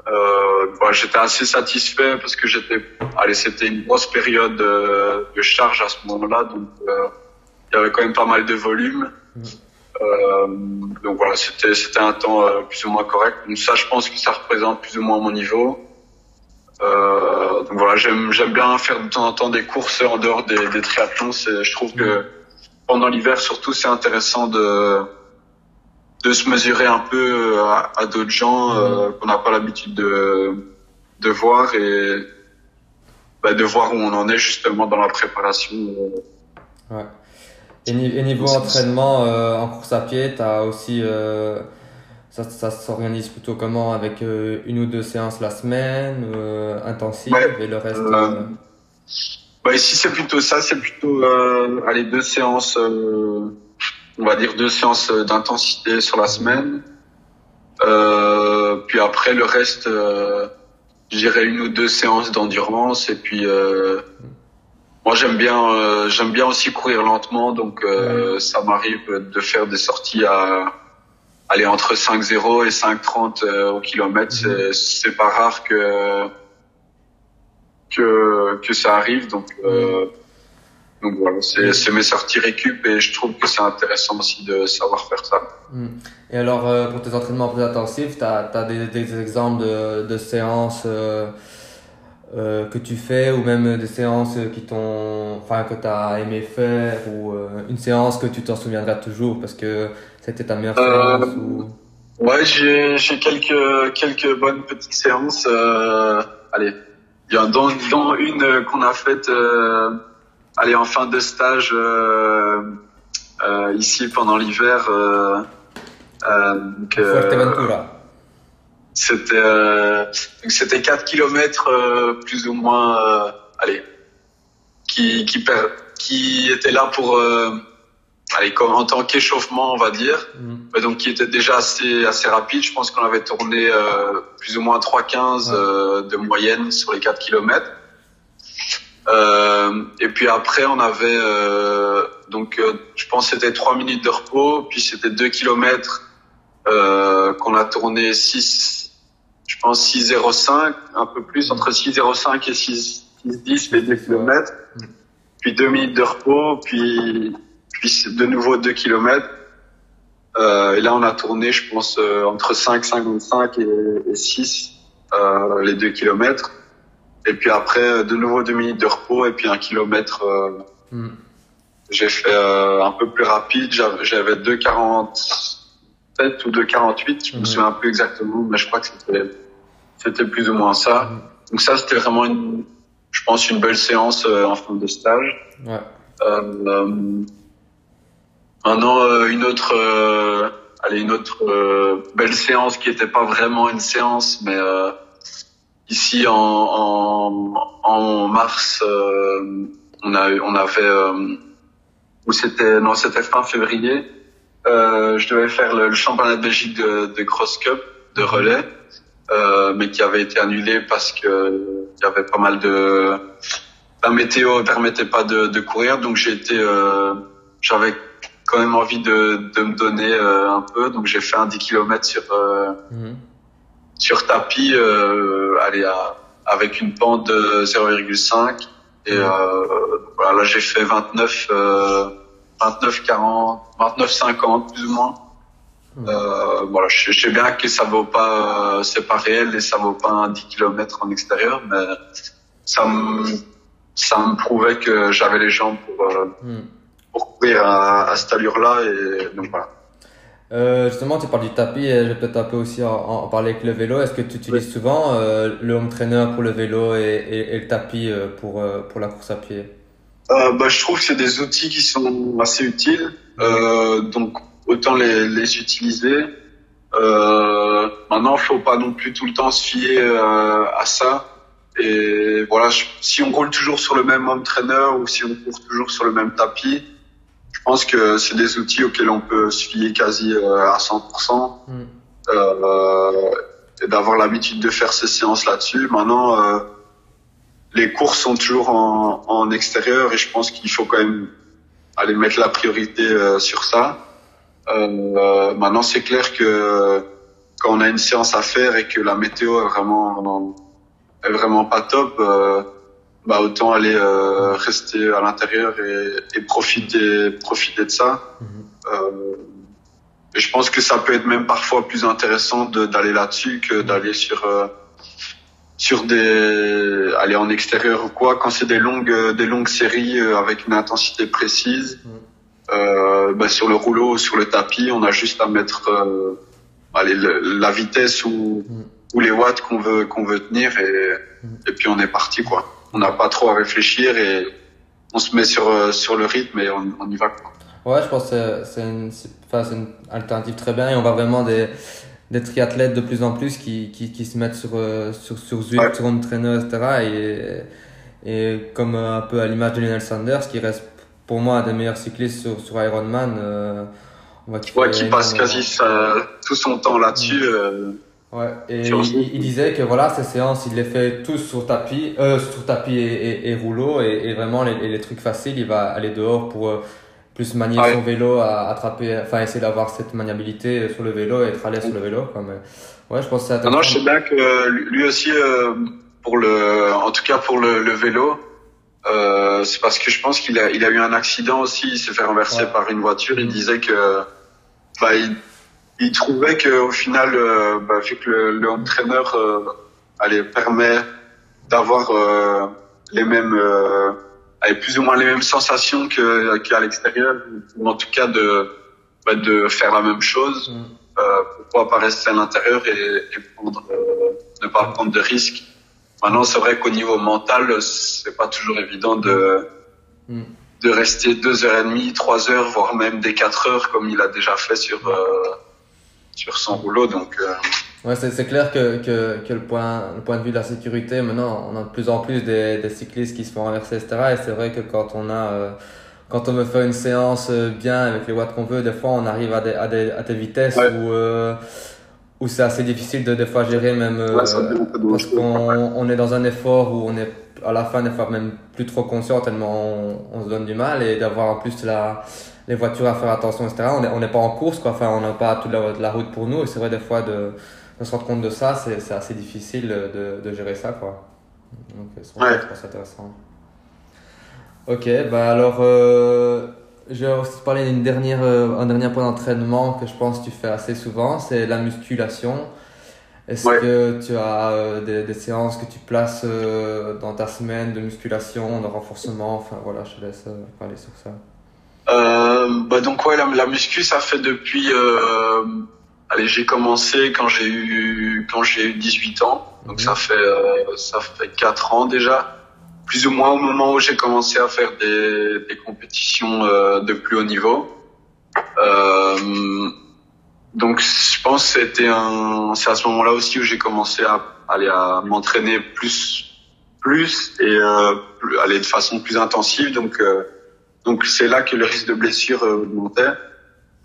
Euh, voilà, j'étais assez satisfait parce que j'étais, allez, c'était une grosse période euh, de charge à ce moment-là, donc euh, il y avait quand même pas mal de volume. Mhm. Euh, donc voilà, c'était c'était un temps plus ou moins correct. Donc ça, je pense que ça représente plus ou moins mon niveau. Euh, donc voilà, j'aime j'aime bien faire de temps en temps des courses en dehors des, des triathlons. C'est, je trouve que pendant l'hiver surtout, c'est intéressant de de se mesurer un peu à, à d'autres gens euh, qu'on n'a pas l'habitude de de voir et bah, de voir où on en est justement dans la préparation. euh. Ouais. Et, ni- et niveau entraînement euh, en course à pied, t'as aussi euh, ça, ça s'organise plutôt comment? Avec euh, une ou deux séances la semaine euh, intensives Ouais. et le reste. Euh, euh, Bah ici c'est plutôt ça, c'est plutôt euh, allez deux séances, euh, on va dire deux séances d'intensité sur la semaine. Euh, puis après le reste, euh, je dirais une ou deux séances d'endurance. Et puis euh, moi j'aime bien euh, j'aime bien aussi courir lentement. Donc euh, ça m'arrive de faire des sorties à aller entre 5,0 et 5,30 euh, au kilomètre. C'est c'est pas rare que que que ça arrive. Donc euh, donc voilà c'est mes sorties récup et je trouve que c'est intéressant aussi de savoir faire ça. hmm. Et alors euh, pour tes entraînements plus intensifs, t'as as des, des exemples de, de séances euh, euh, que tu fais ou même des séances qui t'ont, enfin que t'as aimé faire ou une séance que tu t'en souviendras toujours parce que c'était ta meilleure séance ou? Ouais, j'ai quelques quelques bonnes petites séances. Allez, il y a dans, dans une qu'on a faite, allez en fin de stage euh, euh, ici pendant l'hiver. Euh, c'était euh, donc c'était 4 kilomètres euh, plus ou moins, euh, allez, qui qui per- qui était là pour euh, allez comme en tant qu'échauffement on va dire. Ouais, donc qui était déjà assez assez rapide. Je pense qu'on avait tourné euh, plus ou moins 3,15 Ouais. euh, de moyenne sur les 4 kilomètres. Euh, et puis après on avait euh, donc euh, je pense que c'était 3 minutes de repos, puis c'était 2 kilomètres euh, qu'on a tourné 6 je pense 6,05 un peu plus entre 6,05 et 6 6,10 les 2 kilomètres. Mm. Puis 2 minutes de repos, puis puis de nouveau 2 kilomètres. Euh, et là, on a tourné, je pense, euh, entre 5, 55 et, et 6, euh, les 2 kilomètres. Et puis après, de nouveau 2 minutes de repos et puis un kilomètre. euh, Hmm. j'ai fait euh, un peu plus rapide. J'avais j'avais 2,47 ou 2,48. Je me Mhm. souviens plus exactement, mais je crois que c'était c'était plus ou moins ça. Mhm. Donc ça, c'était vraiment, une, je pense, une belle séance euh, en fin de stage. Ouais. Euh, euh, maintenant, euh, une autre, euh, allez, une autre euh, belle séance qui n'était pas vraiment une séance, mais euh, ici en, en, en mars, euh, on a, on avait, euh, ou c'était, non, c'était fin février. Euh, je devais faire le, championnat de Belgique de, de cross cup de relais, euh, mais qui avait été annulé parce que il y avait pas mal de la météo ne permettait pas de, de courir, donc j'ai été, euh, j'avais quand même envie de, de me donner euh, un peu, donc j'ai fait un 10 km sur Mhm. Sur tapis, euh, allez, à- avec une pente de 0,5 Et euh, voilà, là j'ai fait 29, euh, 29, 40, 29, 50 plus ou moins. Euh, voilà, je, je sais bien que ça vaut pas, euh, c'est pas réel et ça vaut pas un 10 km en extérieur, mais ça me, ça me prouvait que j'avais les jambes pour, euh, Hmm. pour courir à, à cette allure-là et donc voilà. Euh, justement, tu parles du tapis et je vais peut-être un peu aussi en, en parler avec le vélo. Est-ce que tu utilises souvent euh, le home trainer pour le vélo et, et, et le tapis euh, pour, euh, pour la course à pied? Euh, bah, je trouve que c'est des outils qui sont assez utiles, euh, donc autant les, les utiliser. Euh, maintenant, faut pas non plus tout le temps se fier euh, à ça. Et voilà, je- si on roule toujours sur le même home trainer ou si on court toujours sur le même tapis, je pense que c'est des outils auxquels on peut se fier quasi euh, à 100%. Hmm. Euh, et d'avoir l'habitude de faire ces séances là-dessus. Maintenant, euh, les courses sont toujours en, en extérieur et je pense qu'il faut quand même aller mettre la priorité euh, sur ça. Euh, maintenant, c'est clair que quand on a une séance à faire et que la météo est vraiment est vraiment pas top, euh, bah autant aller euh, rester à l'intérieur et, et profiter profiter de ça. Mhm. Euh, et je pense que ça peut être même parfois plus intéressant de- d'aller là-dessus que d'aller sur euh, sur des aller en extérieur ou quoi quand c'est des longues des longues séries euh, avec une intensité précise Mhm. euh, bah, sur le rouleau ou sur le tapis on a juste à mettre euh, allez, le- la vitesse ou Mhm. ou les watts qu'on veut qu'on veut tenir et Mhm. et puis on est parti quoi on n'a pas trop à réfléchir et on se met sur euh, sur le rythme et on, on y va. Ouais, je pense que c'est- une, une alternative très bien et on voit vraiment des, des triathlètes de plus en plus qui, qui, qui se mettent sur, euh, sur, sur Zwift, Ouais. sur trainer, etc. Et, et comme euh, un peu à l'image de Lionel Sanders, qui reste pour moi un des meilleurs cyclistes sur, sur Ironman. Euh, on qu'il Ouais, qui passe quasi sa- tout son temps là-dessus. euh, Ouais, et il, disait que voilà, ces séances, il les fait tous sur tapis, euh, sur tapis et, et, et rouleau, et, et vraiment les, les trucs faciles, il va aller dehors pour euh, plus manier Ouais. son vélo, à attraper, enfin essayer d'avoir cette maniabilité sur le vélo et être à l'aise sur le vélo. Quoi, mais, ouais, je pense que c'est Maintenant, je sais intéressant. bien que lui aussi, euh, pour le, en tout cas pour le, le vélo, euh, c'est parce que je pense qu'il a, il a eu un accident aussi. Il s'est fait renverser Ouais. par une voiture. Il Mhm. disait que, bah, il, il trouvait que au final, euh, bah, vu que le, le trainer, euh, allez, permet d'avoir euh, les mêmes, euh, allez, plus ou moins les mêmes sensations que qu'à l'extérieur, ou en tout cas de, bah, de faire la même chose Mm. euh, pourquoi pas rester à l'intérieur et, et prendre, euh, ne pas prendre de risques. Maintenant, c'est vrai qu'au niveau mental, c'est pas toujours évident de Mm. de rester deux heures et demie, trois heures, voire même des quatre heures, comme il a déjà fait sur euh, sur son rouleau. Donc, euh, Ouais, c'est clair que, que, que le, point, le point de vue de la sécurité, maintenant, on a de plus en plus des, des cyclistes qui se font renverser, etc. Et c'est vrai que quand on a, euh, quand on veut faire une séance euh, bien avec les watts qu'on veut, des fois, on arrive à des, à des, à des vitesses Ouais. où, euh, où c'est assez difficile de, des fois, gérer même, Ouais, parce qu'on on est dans un effort où on est, à la fin, des fois, même plus trop conscient tellement on, on se donne du mal et d'avoir en plus la, les voitures à faire attention, etc. On n'est on n'est pas en course, quoi. Enfin, on n'a pas toute la, la route pour nous. Et c'est vrai, des fois, de, de se rendre compte de ça, c'est assez difficile de, de gérer ça, quoi. Donc, c'est intéressant. Ok, bah alors, euh, je vais aussi te parler d'une dernière, euh, un dernier point d'entraînement que je pense que tu fais assez souvent, c'est la musculation. Est-ce Ouais. que tu as euh, des, des séances que tu places euh, dans ta semaine de musculation, de renforcement? Enfin voilà, je te laisse parler sur ça. Euh, bah donc ouais, la, la muscu, ça fait depuis. Euh, allez, j'ai commencé quand j'ai eu quand j'ai eu 18 ans, donc Mhm. ça fait euh, ça fait quatre ans déjà, plus ou moins au moment où j'ai commencé à faire des, des compétitions euh, de plus haut niveau. Euh, donc je pense c'était un, c'est à ce moment-là aussi où j'ai commencé à aller à m'entraîner plus plus et euh, aller de façon plus intensive. Donc euh, donc c'est là que le risque de blessure euh, augmentait.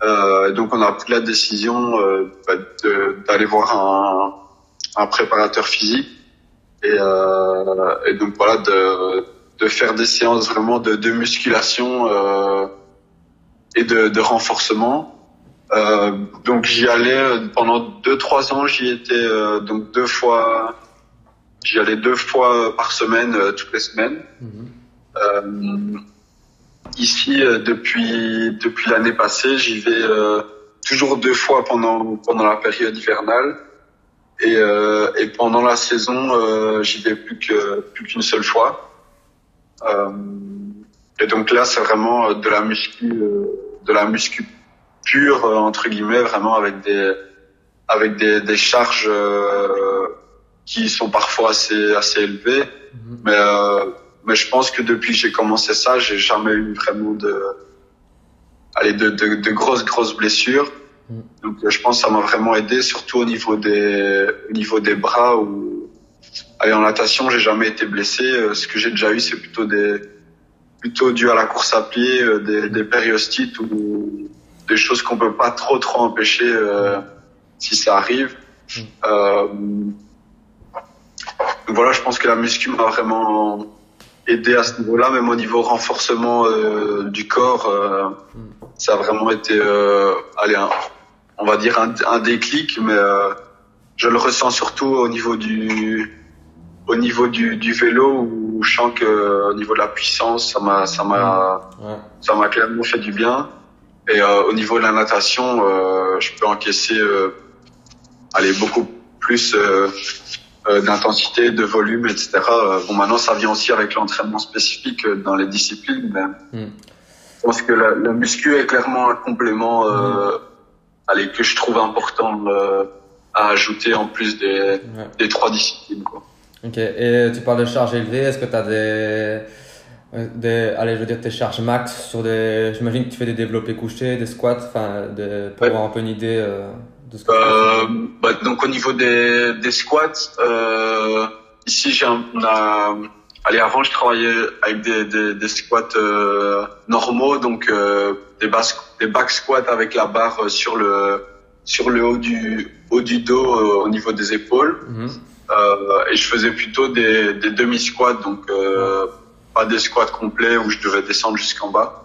Euh, donc on a pris la décision euh, bah, d'aller voir un, un préparateur physique et, euh, et donc voilà de, de faire des séances vraiment de, de musculation euh, et de, de renforcement. Euh, donc j'y allais pendant deux trois ans j'y étais euh, donc deux fois j'y allais deux fois par semaine toutes les semaines Mhm. Ici, euh, depuis depuis l'année passée, j'y vais euh, toujours deux fois pendant pendant la période hivernale et euh, et pendant la saison, euh, j'y vais plus que plus qu'une seule fois. Euh, et donc là, c'est vraiment euh, de la muscu de la muscu pure entre guillemets, vraiment avec des avec des, des charges euh, qui sont parfois assez assez élevées. Mhm. Mais euh, mais je pense que depuis que j'ai commencé ça, j'ai jamais eu vraiment de allez de de, de grosses grosses blessures. Mm. Donc je pense que ça m'a vraiment aidé, surtout au niveau des au niveau des bras où allez en natation j'ai jamais été blessé. Euh, Ce que j'ai déjà eu c'est plutôt des plutôt dû à la course à pied, euh, des, des périostites ou des choses qu'on peut pas trop trop empêcher euh, si ça arrive. Mm. Euh, voilà, je pense que la muscu m'a vraiment aidé à ce niveau-là, même au niveau renforcement euh, du corps, euh, ça a vraiment été, euh, allez, un- on va dire un, un déclic, mais je le ressens surtout au niveau du, au niveau du, du vélo où je sens que au niveau de la puissance, ça m'a, ça m'a, Ouais. ça m'a clairement fait du bien. Et au niveau de la natation, je peux encaisser, aller beaucoup plus d'intensité, de volume, etc. Euh, bon, maintenant, ça vient aussi avec l'entraînement spécifique euh, dans les disciplines. Mais Mm. Je pense que la, la muscu est clairement un complément, euh, allez, que je trouve important euh, à ajouter en plus des, Ouais. des trois disciplines. Quoi. Ok, et tu parles de charges élevées, est-ce que tu as des, euh, des, allez, je veux dire tes charges max sur des, j'imagine que tu fais des développés couchés, des squats, enfin, pour Ouais. avoir un peu une idée euh, de ce que tu Euh, bah, donc au niveau des, des squats, euh, ici j'ai un, on a, allez avant je travaillais avec des, des, des squats euh, normaux, donc euh, des, bas, des back squats avec la barre sur le sur le haut du haut du dos euh, au niveau des épaules. Euh, et je faisais plutôt des, des demi squats, donc euh, pas des squats complets où je devais descendre jusqu'en bas.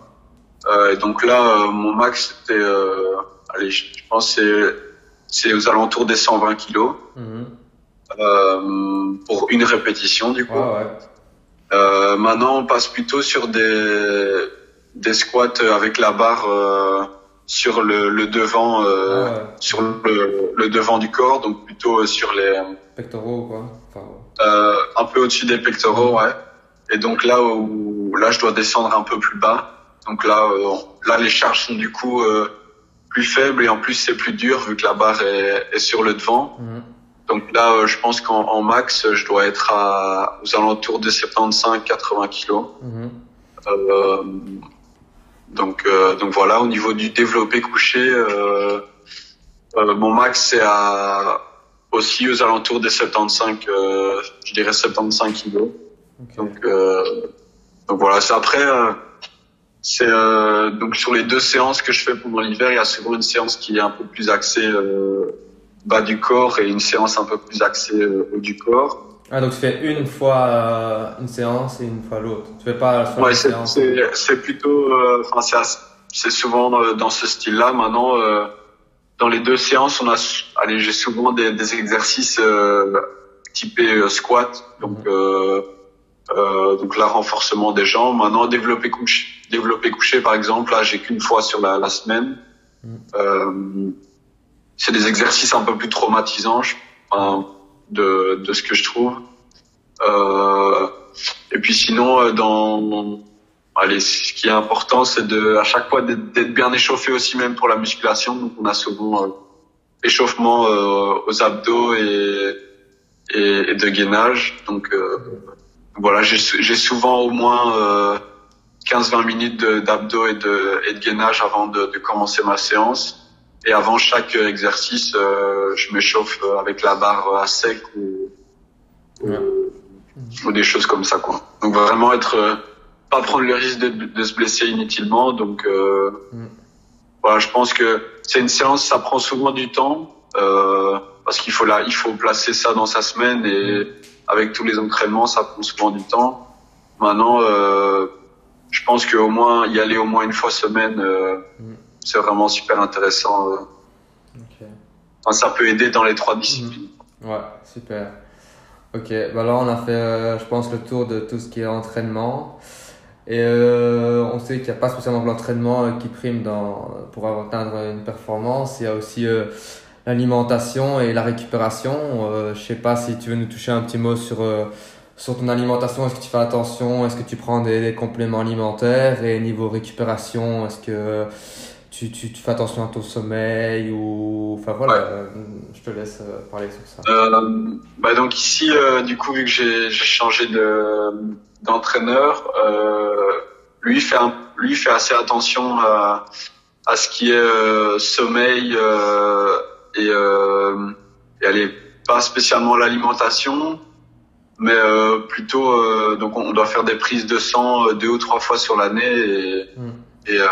Euh, et donc là, euh, mon max c'était, euh, allez, je, je pense c'est c'est aux alentours des 120 kilos Mhm. euh, pour une répétition du coup. Ouais. Euh, maintenant, on passe plutôt sur des des squats avec la barre euh, sur le, le devant, euh, Ouais, sur le, le devant du corps, donc plutôt euh, sur les Pectoraux, quoi? Enfin, euh, un peu au-dessus des pectoraux, ouais. Et donc là où là je dois descendre un peu plus bas. Donc là euh, là les charges sont du coup euh, plus faibles et en plus c'est plus dur vu que la barre est, est sur le devant. Mhm. Donc là euh, je pense qu'en en max je dois être à aux alentours de 75-80 kilos. Mhm. Euh, donc euh, donc voilà au niveau du développé couché, euh, mon max c'est à aussi aux alentours des 75, euh, je dirais 75 kilos. Donc, donc voilà, c'est après, c'est euh, donc sur les deux séances que je fais pendant l'hiver, il y a souvent une séance qui est un peu plus axée euh, bas du corps et une séance un peu plus axée euh, haut du corps. Ah, donc tu fais une fois euh, une séance et une fois l'autre. Tu fais pas sur Ouais, c'est séance. c'est c'est plutôt, euh, enfin c'est souvent dans ce style-là. Maintenant, euh, dans les deux séances, on a, allez, j'ai souvent des, des exercices euh, typés euh, squat, donc euh, euh, donc là renforcement des jambes. Maintenant, développer couché, développer couché par exemple, là j'ai qu'une fois sur la, la semaine. Mhm. Euh, c'est des exercices un peu plus traumatisants, je- enfin, de de ce que je trouve. Euh, et puis sinon, euh, dans Allez, ce qui est important, c'est de à chaque fois d'être bien échauffé aussi, même pour la musculation. Donc, on a souvent euh, échauffement euh, aux abdos et, et, et de gainage. Donc, euh, voilà, j'ai j'ai souvent au moins euh, 15-20 minutes d'abdos et de, et de gainage avant de, de commencer ma séance. Et avant chaque exercice, euh, je m'échauffe avec la barre à sec ou, ou- Ouais. ou des choses comme ça, quoi. Donc, vraiment être euh, pas prendre le risque de, de se blesser inutilement. Donc, euh, voilà, je pense que c'est une séance, ça prend souvent du temps euh, parce qu'il faut là, il faut placer ça dans sa semaine et avec tous les entraînements, ça prend souvent du temps. Maintenant, euh, je pense qu'au moins y aller au moins une fois semaine, euh, Mm. c'est vraiment super intéressant. euh. Enfin, ça peut aider dans les trois disciplines. Ouais, super. Ok, bah là on a fait, euh, je pense, le tour de tout ce qui est entraînement. Et euh, on sait qu'il n'y a pas spécialement l'entraînement qui prime dans, pour atteindre une performance. Il y a aussi euh, l'alimentation et la récupération. Je sais pas si tu veux nous toucher un petit mot sur, sur ton alimentation. Est-ce que tu fais attention? Est-ce que tu prends des, des, compléments alimentaires? Et niveau récupération, est-ce que tu, tu, tu, fais attention à ton sommeil ou enfin voilà euh, je te laisse euh, parler sur ça. Euh, bah donc ici du coup vu que j'ai changé de d'entraîneur lui fait un, lui fait assez attention à à ce qui est sommeil et, et elle est pas spécialement l'alimentation mais plutôt donc on doit faire des prises de sang deux ou trois fois sur l'année et mm et, euh,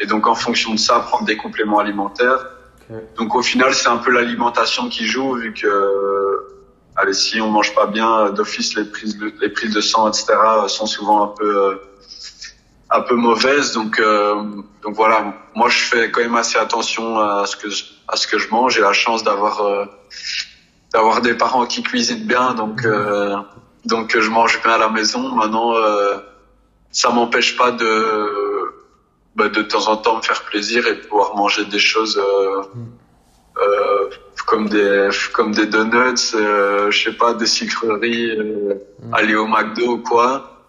et donc en fonction de ça prendre des compléments alimentaires. Okay. Donc au final c'est un peu l'alimentation qui joue vu que euh, allez si on mange pas bien d'office les prises de, les prises de sang etc sont souvent un peu euh, un peu mauvaises donc euh, donc voilà moi je fais quand même assez attention à ce que à ce que je mange j'ai la chance d'avoir euh, d'avoir des parents qui cuisinent bien donc euh, donc je mange bien à la maison maintenant ça m'empêche pas de bah, de temps en temps me faire plaisir et pouvoir manger des choses euh, euh, comme des comme des donuts, euh, je sais pas, des sucreries, euh, mm. aller au McDo ou quoi.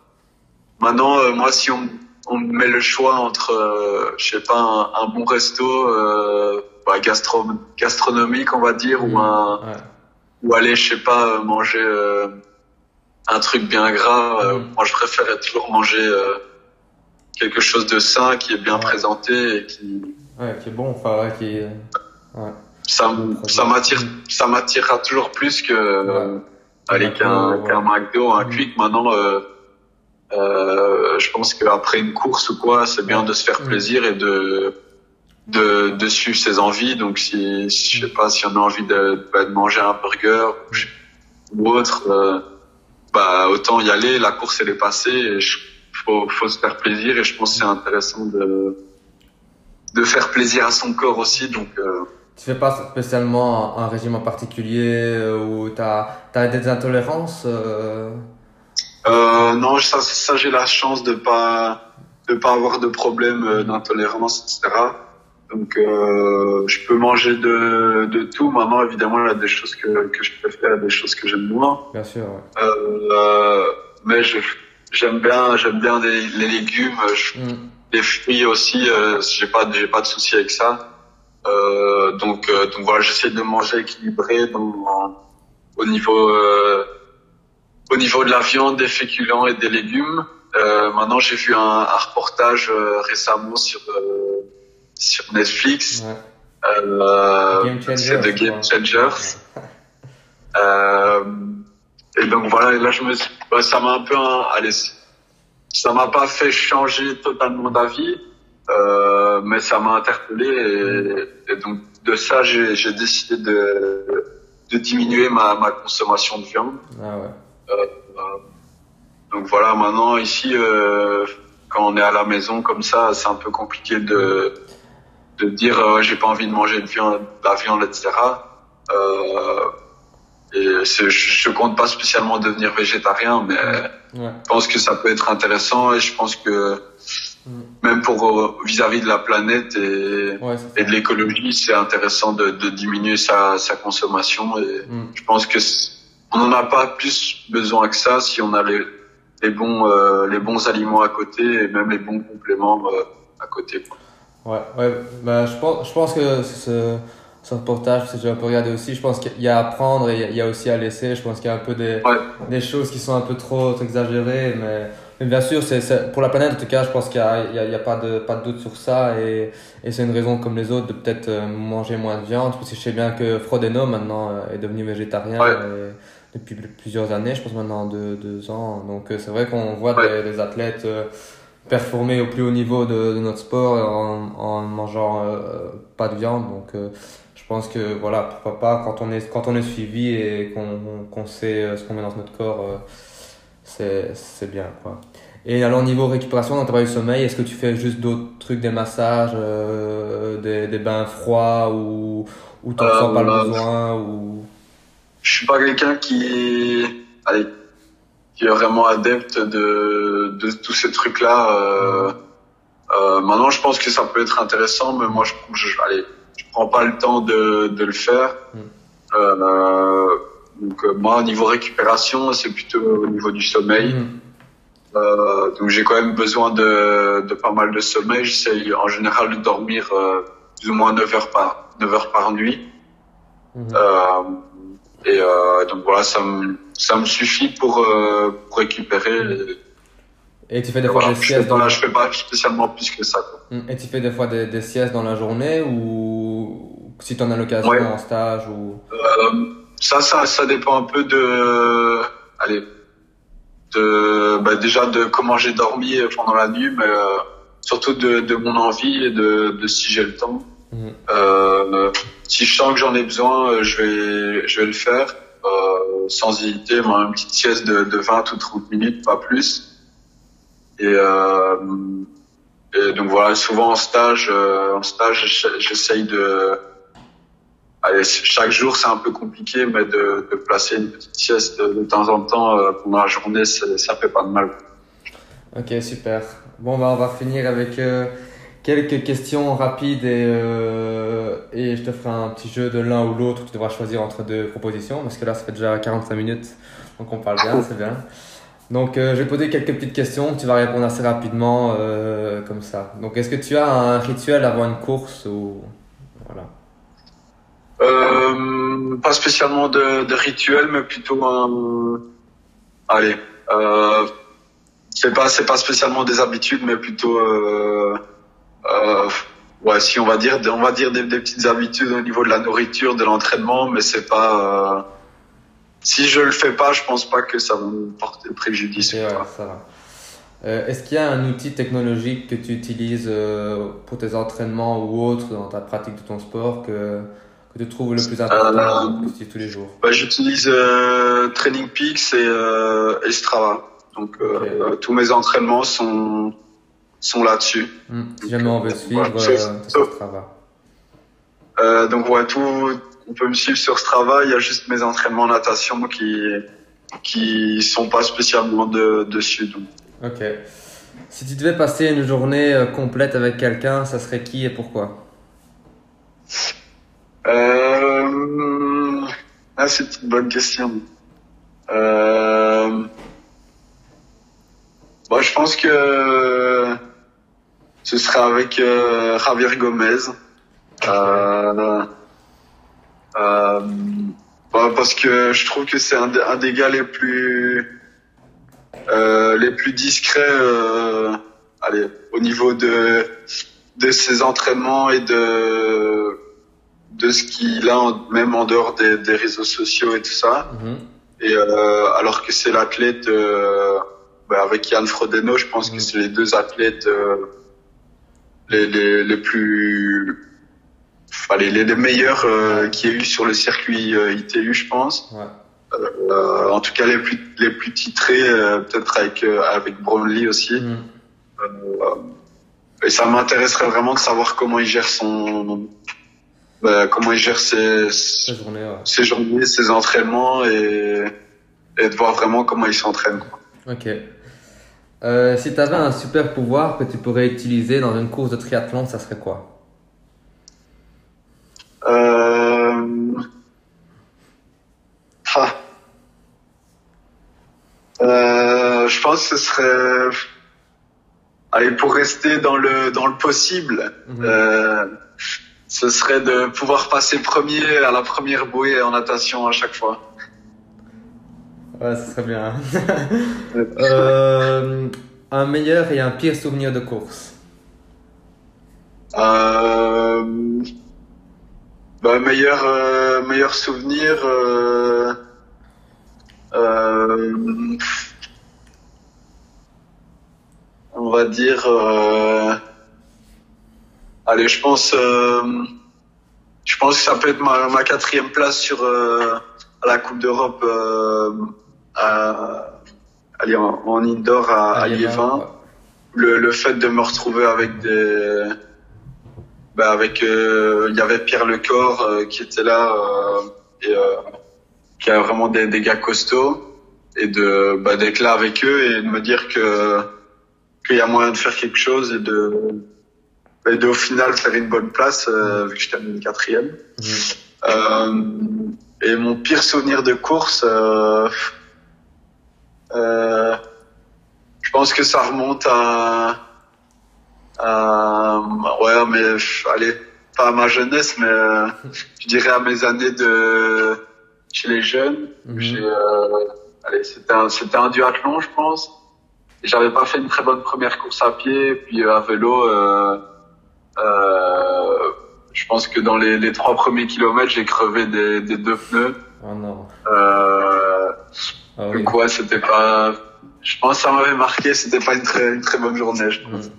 Maintenant, euh, moi, si on, on me met le choix entre, euh, je sais pas, un, un bon resto bah, gastro gastronomique, on va dire, ou Mm. un ouais. Ou aller, je sais pas, manger un truc bien gras. euh, Mm. Moi, je préférais toujours manger quelque chose de sain, qui est bien Ouais. présenté et qui ouais qui est bon enfin ouais, qui ouais ça ça m'attire ça m'attirera toujours plus que euh, aller qu'un qu'un McDo un Mm. Quick maintenant euh, euh, je pense qu'après une course ou quoi c'est bien de se faire Mm. plaisir et de de, de suivre ses envies. Donc si, si je sais pas si on a envie de, bah, de manger un burger ou autre euh, bah autant y aller. La course elle est passée et je- faut faut se faire plaisir et je pense que c'est intéressant de de faire plaisir à son corps aussi. Donc euh, tu fais pas spécialement un, un régime en particulier euh, ou t'as as des intolérances euh... Euh, non, ça, ça j'ai la chance de pas de pas avoir de problème d'intolérance, etc. Donc euh, je peux manger de, de tout. Maintenant, évidemment, il y a des choses que, que je préfère, des choses que j'aime moins. bien sûr ouais. Euh, mais je j'aime bien j'aime bien les, les légumes, je- Mm. les fruits aussi. Euh, j'ai pas j'ai pas de souci avec ça. Euh, donc euh, donc voilà, j'essaie de manger équilibré dans, au niveau euh, au niveau de la viande, des féculents et des légumes. Euh, maintenant, j'ai vu un, un reportage euh, récemment sur euh, sur Netflix. ouais. Euh, c'est de je Game. Changers. [LAUGHS] Euh, et donc voilà, et là je me suis, ça m'a un peu, un- allez, ça m'a pas fait changer totalement d'avis, euh, mais ça m'a interpellé et, et donc de ça j'ai décidé de de diminuer ma ma consommation de viande. Ah ouais. Donc voilà, maintenant ici, quand on est à la maison comme ça, c'est un peu compliqué de de dire euh, j'ai pas envie de manger de viande, de la viande, etc. Euh, et je, compte pas spécialement devenir végétarien, mais Ouais. je pense que ça peut être intéressant et je pense que Mm. même pour euh, vis-à-vis de la planète et, Ouais, de l'écologie, c'est intéressant de, de diminuer sa, sa consommation et Mm. je pense que on n'en a pas plus besoin que ça si on a les, les bons euh, les bons aliments à côté et même les bons compléments euh, à côté. quoi. Ouais, ouais, bah, je pense, je pense que ce, ce reportage, si j'ai un peu regardé aussi, je pense qu'il y a à prendre et il y a- aussi à laisser. Je pense qu'il y a un peu des, Ouais. des choses qui sont un peu trop, trop exagérées, mais, mais bien sûr, c'est, c'est, pour la planète, en tout cas, je pense qu'il y a, il y a, a pas, de, pas de doute sur ça et, et c'est une raison comme les autres de peut-être euh, manger moins de viande. Parce que je sais bien que Frodeno maintenant euh, est devenu végétarien Ouais. depuis pl- plusieurs années, je pense maintenant deux, deux ans. Donc euh, c'est vrai qu'on voit Ouais. des, des athlètes performer au plus haut niveau de, de notre sport en, en mangeant euh, pas de viande. Donc, euh, je pense que voilà, pourquoi pas quand on est quand on est suivi et qu'on qu'on sait euh, ce qu'on met dans notre corps, euh, c'est bien quoi. Et alors niveau récupération, dans le travail du sommeil, est-ce que tu fais juste d'autres trucs, des massages, des, des bains froids ou ou t'en ressens pas le besoin ou? Je suis pas quelqu'un qui allez qui est vraiment adepte de, de tous ces trucs-là. Euh, euh, maintenant, je pense que ça peut être intéressant, mais moi, je, je, allez, je prends pas le temps de, de le faire. Mm. Euh, donc, euh, moi, au niveau récupération, c'est plutôt au niveau du sommeil. Mhm. Euh, donc, j'ai quand même besoin de, de pas mal de sommeil. J'essaye en général de dormir euh, plus ou moins 9 heures par 9 heures par nuit. Mhm. Euh, et euh, donc voilà, ça me ça me suffit pour, euh, pour récupérer. Et tu fais des fois Voilà, des je, fais siestes dans pas, la... je fais pas spécialement plus que ça. Quoi. Mhm. Et tu fais des fois des, des siestes dans la journée ou si tu en as l'occasion Ouais. en stage ou... Euh, ça, ça, ça dépend un peu de, allez, de, bah, déjà de comment j'ai dormi pendant la nuit, mais euh, surtout de, de mon envie et de, de si j'ai le temps. Euh, si je sens que j'en ai besoin, euh, je vais, je vais le faire euh, sans hésiter. Moi, une petite sieste de, de 20 ou 30 minutes, pas plus. Et, donc voilà, souvent en stage, en stage, j'essa- j'essaye de chaque jour c'est un peu compliqué, mais de, placer une petite sieste de, temps en temps pendant la journée, ça fait pas de mal. Ok, super. Bon, bah, on va finir avec quelques questions rapides et, euh, et je te ferai un petit jeu de l'un ou l'autre. Tu devras choisir entre deux propositions parce que là, ça fait déjà 45 minutes, donc on parle bien, c'est bien. Donc, euh, je vais poser quelques petites questions. Tu vas répondre assez rapidement, euh, comme ça. Donc, est-ce que tu as un rituel avant une course ou voilà. Pas spécialement de, de rituel, mais plutôt un. Allez, c'est pas c'est pas spécialement des habitudes, mais plutôt euh, ouais, si on va dire on va dire des, des petites habitudes au niveau de la nourriture, de l'entraînement, mais c'est pas. Euh, si je le fais pas, je pense pas que ça va me porter préjudice. Ouais. Euh, est-ce qu'il y a un outil technologique que tu utilises euh, pour tes entraînements ou autres dans ta pratique de ton sport que, que tu trouves le plus important que tu tous les jours? Bah, j'utilise Training Peaks et, et Strava. Donc tous mes entraînements sont sont là-dessus. Hmm, Si jamais on veut suivre, Ouais, euh, va. Euh, donc ouais, tout, on peut me suivre sur Strava. Il y a juste mes entraînements en natation qui qui sont pas spécialement de, dessus. Donc. Ok. Si tu devais passer une journée euh, complète avec quelqu'un, ça serait qui et pourquoi? Euh, ah, c'est une bonne question. Euh, bon, je pense que ce sera avec euh, Javier Gomez. Euh, euh, bah, parce que je trouve que c'est un, des- un des gars les plus euh, les plus discrets euh, allez, au niveau de de ses entraînements et de de ce qu'il a même en dehors des, des réseaux sociaux et tout ça. Mhm. Et euh, alors que c'est l'athlète euh, bah, avec Yann Frodeno, je pense Mhm. que c'est les deux athlètes euh, les, les, les plus allez, les, les meilleurs euh, qu'il y ait eu sur le circuit euh, ITU, je pense. Ouais. Euh, en tout cas, les plus les plus titrés, euh, peut-être avec euh, avec Brownlee aussi. Euh, et ça m'intéresserait vraiment de savoir comment il gère son, bah, comment il gère ses, ouais. ses journées, ses entraînements et, et de voir vraiment comment il s'entraîne. quoi. Ok. Euh, si tu avais un super pouvoir que tu pourrais utiliser dans une course de triathlon, ça serait quoi? Euh... ah. Euh, je pense que ce serait, allez, pour rester dans le dans le possible, Mhm. euh, ce serait de pouvoir passer premier à la première bouée en natation à chaque fois. Ouais, ça serait bien. [LAUGHS] euh, un meilleur et un pire souvenir de course Euh, bah, meilleur euh, meilleur souvenir. Euh, on va dire. allez, je pense. je pense que ça peut être ma, ma quatrième place sur à la Coupe d'Europe. À, allez, en, en indoor à, à Liévin le, le fait de me retrouver avec des bah avec euh, il y avait Pierre Lecor euh, qui était là euh, et qui a vraiment des, des gars costauds et de bah, d'être là avec eux et de me dire que qu'il y a moyen de faire quelque chose et de et de au final faire une bonne place euh, vu que je termine quatrième. Euh, et mon pire souvenir de course, euh, euh, je pense que ça remonte à, à ouais mais allez pas à ma jeunesse mais euh, [LAUGHS] je dirais à mes années de chez les jeunes. J'ai, euh, allez, c'était un, c'était un duathlon, je pense. Et j'avais pas fait une très bonne première course à pied, puis euh, à vélo. Euh, euh, je pense que dans les, les trois premiers kilomètres, j'ai crevé des, des deux pneus. Oh non. Euh, Ah oui. donc ouais, c'était pas. Je pense que ça m'avait marqué. C'était pas une très, une très bonne journée. Je pense. Mm.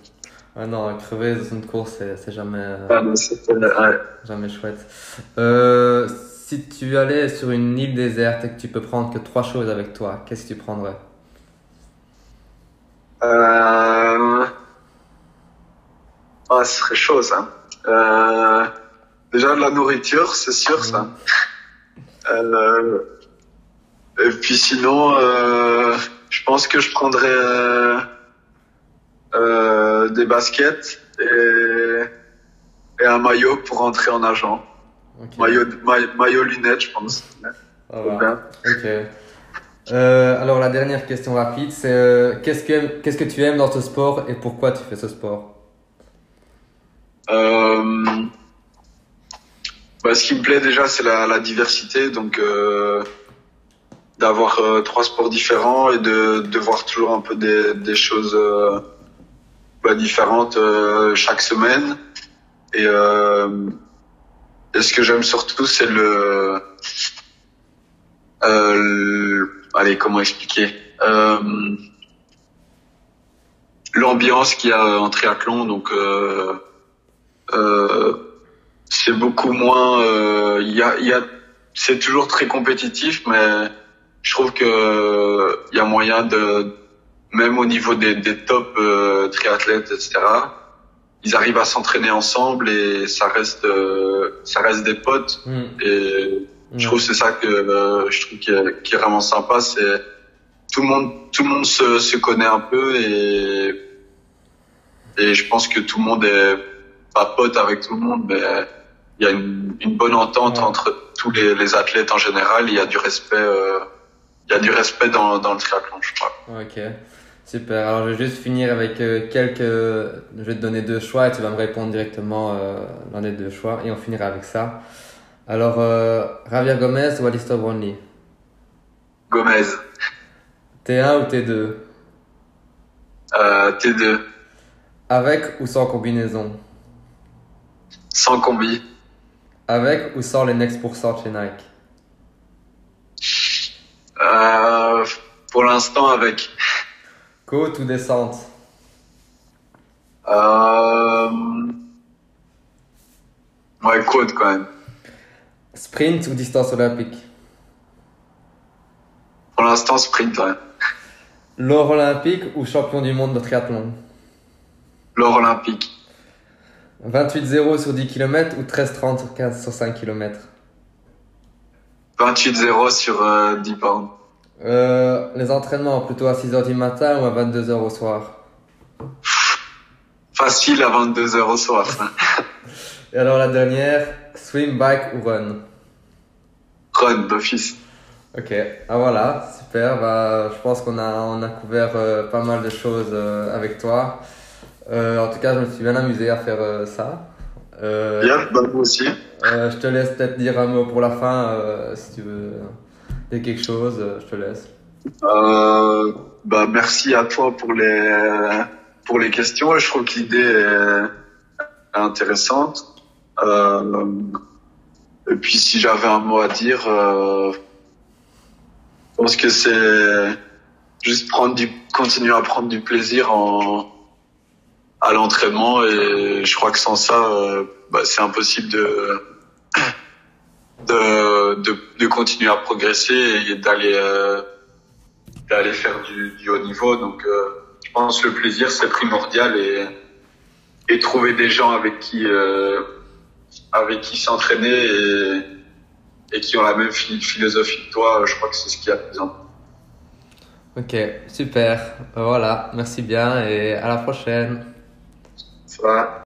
Ah non, crever dans une course, c'est jamais, euh, Ah, ouais. jamais chouette. Euh, si tu allais sur une île déserte et que tu peux prendre que trois choses avec toi, qu'est-ce que tu prendrais? Euh... Ah, ce serait chaud, ça. Euh... Déjà, de la nourriture, c'est sûr, ça. Euh... Et puis sinon, euh... je pense que je prendrais euh... euh, des baskets et... et un maillot pour rentrer en agent. Maillot, ma- maillot lunettes, je pense. Ok. Euh, alors la dernière question rapide, c'est qu'est-ce que qu'est-ce que tu aimes dans ce sport et pourquoi tu fais ce sport? Bah, ce qui me plaît déjà, c'est la, la diversité, donc euh, d'avoir euh, trois sports différents et de, de voir toujours un peu des, des choses euh, bah, différentes euh, chaque semaine. Et, euh, et ce que j'aime surtout, c'est le, euh, le- allez, comment expliquer Euh, L'ambiance qu'il y a en triathlon, donc. Euh, euh, c'est beaucoup moins euh, il y a y a c'est toujours très compétitif mais je trouve que il y a moyen de même au niveau des des top euh, triathlètes etc ils arrivent à s'entraîner ensemble et ça reste euh, ça reste des potes Mm. et je trouve c'est ça que euh, je trouve qui est, qui est vraiment sympa c'est tout le monde tout le monde se, se connaît un peu et et je pense que tout le monde est pas pote avec tout le monde mais il y a une, une bonne entente Ouais. entre tous les, les athlètes en général il y a du respect euh, y a du respect dans, dans le triathlon je crois. Ok, super. Alors je vais juste finir avec euh, quelques. Je vais te donner deux choix et tu vas me répondre directement euh, l'un des deux choix et on finira avec ça. Alors euh, Javier Gomez ou Alistair Brownlee Gomez. T1 ou T2 euh, T2 Avec ou sans combinaison? Sans combi. Avec ou sans les Next Percent chez Nike? Euh, pour l'instant avec. Côte ou descente? Euh, ouais côte quand même. Sprint ou distance olympique? Pour l'instant sprint ouais. L'or olympique ou champion du monde de triathlon? L'or olympique. 28-0 sur 10 km ou 13-30 sur 15 sur 5 km 28-0 sur euh, 10 pounds. euh, Les entraînements plutôt à 6h du matin ou à 22h au soir? Facile à 22 heures au soir. Et alors la dernière, swim, bike ou run? Run d'office. Ok, ah voilà, super. Bah, je pense qu'on a, on a couvert euh, pas mal de choses euh, avec toi. Euh, en tout cas, je me suis bien amusé à faire ça. Euh, Bien, bah, moi aussi. euh, je te laisse peut-être dire un mot pour la fin, euh, si tu veux dire quelque chose, euh, je te laisse. Bah, merci à toi pour les, pour les questions. Je trouve que l'idée est intéressante. Et puis, si j'avais un mot à dire, je pense que c'est juste prendre du, continuer à prendre du plaisir en, à l'entraînement et je crois que sans ça, euh, bah, c'est impossible de, de, de, de continuer à progresser et d'aller, euh, d'aller faire du, du haut niveau. Donc, euh, je pense que le plaisir, c'est primordial et, et trouver des gens avec qui, euh, avec qui s'entraîner et, et qui ont la même phi- philosophie que toi, je crois que c'est ce qui plus important. Ok, super. Voilà, merci bien et à la prochaine. Ça va.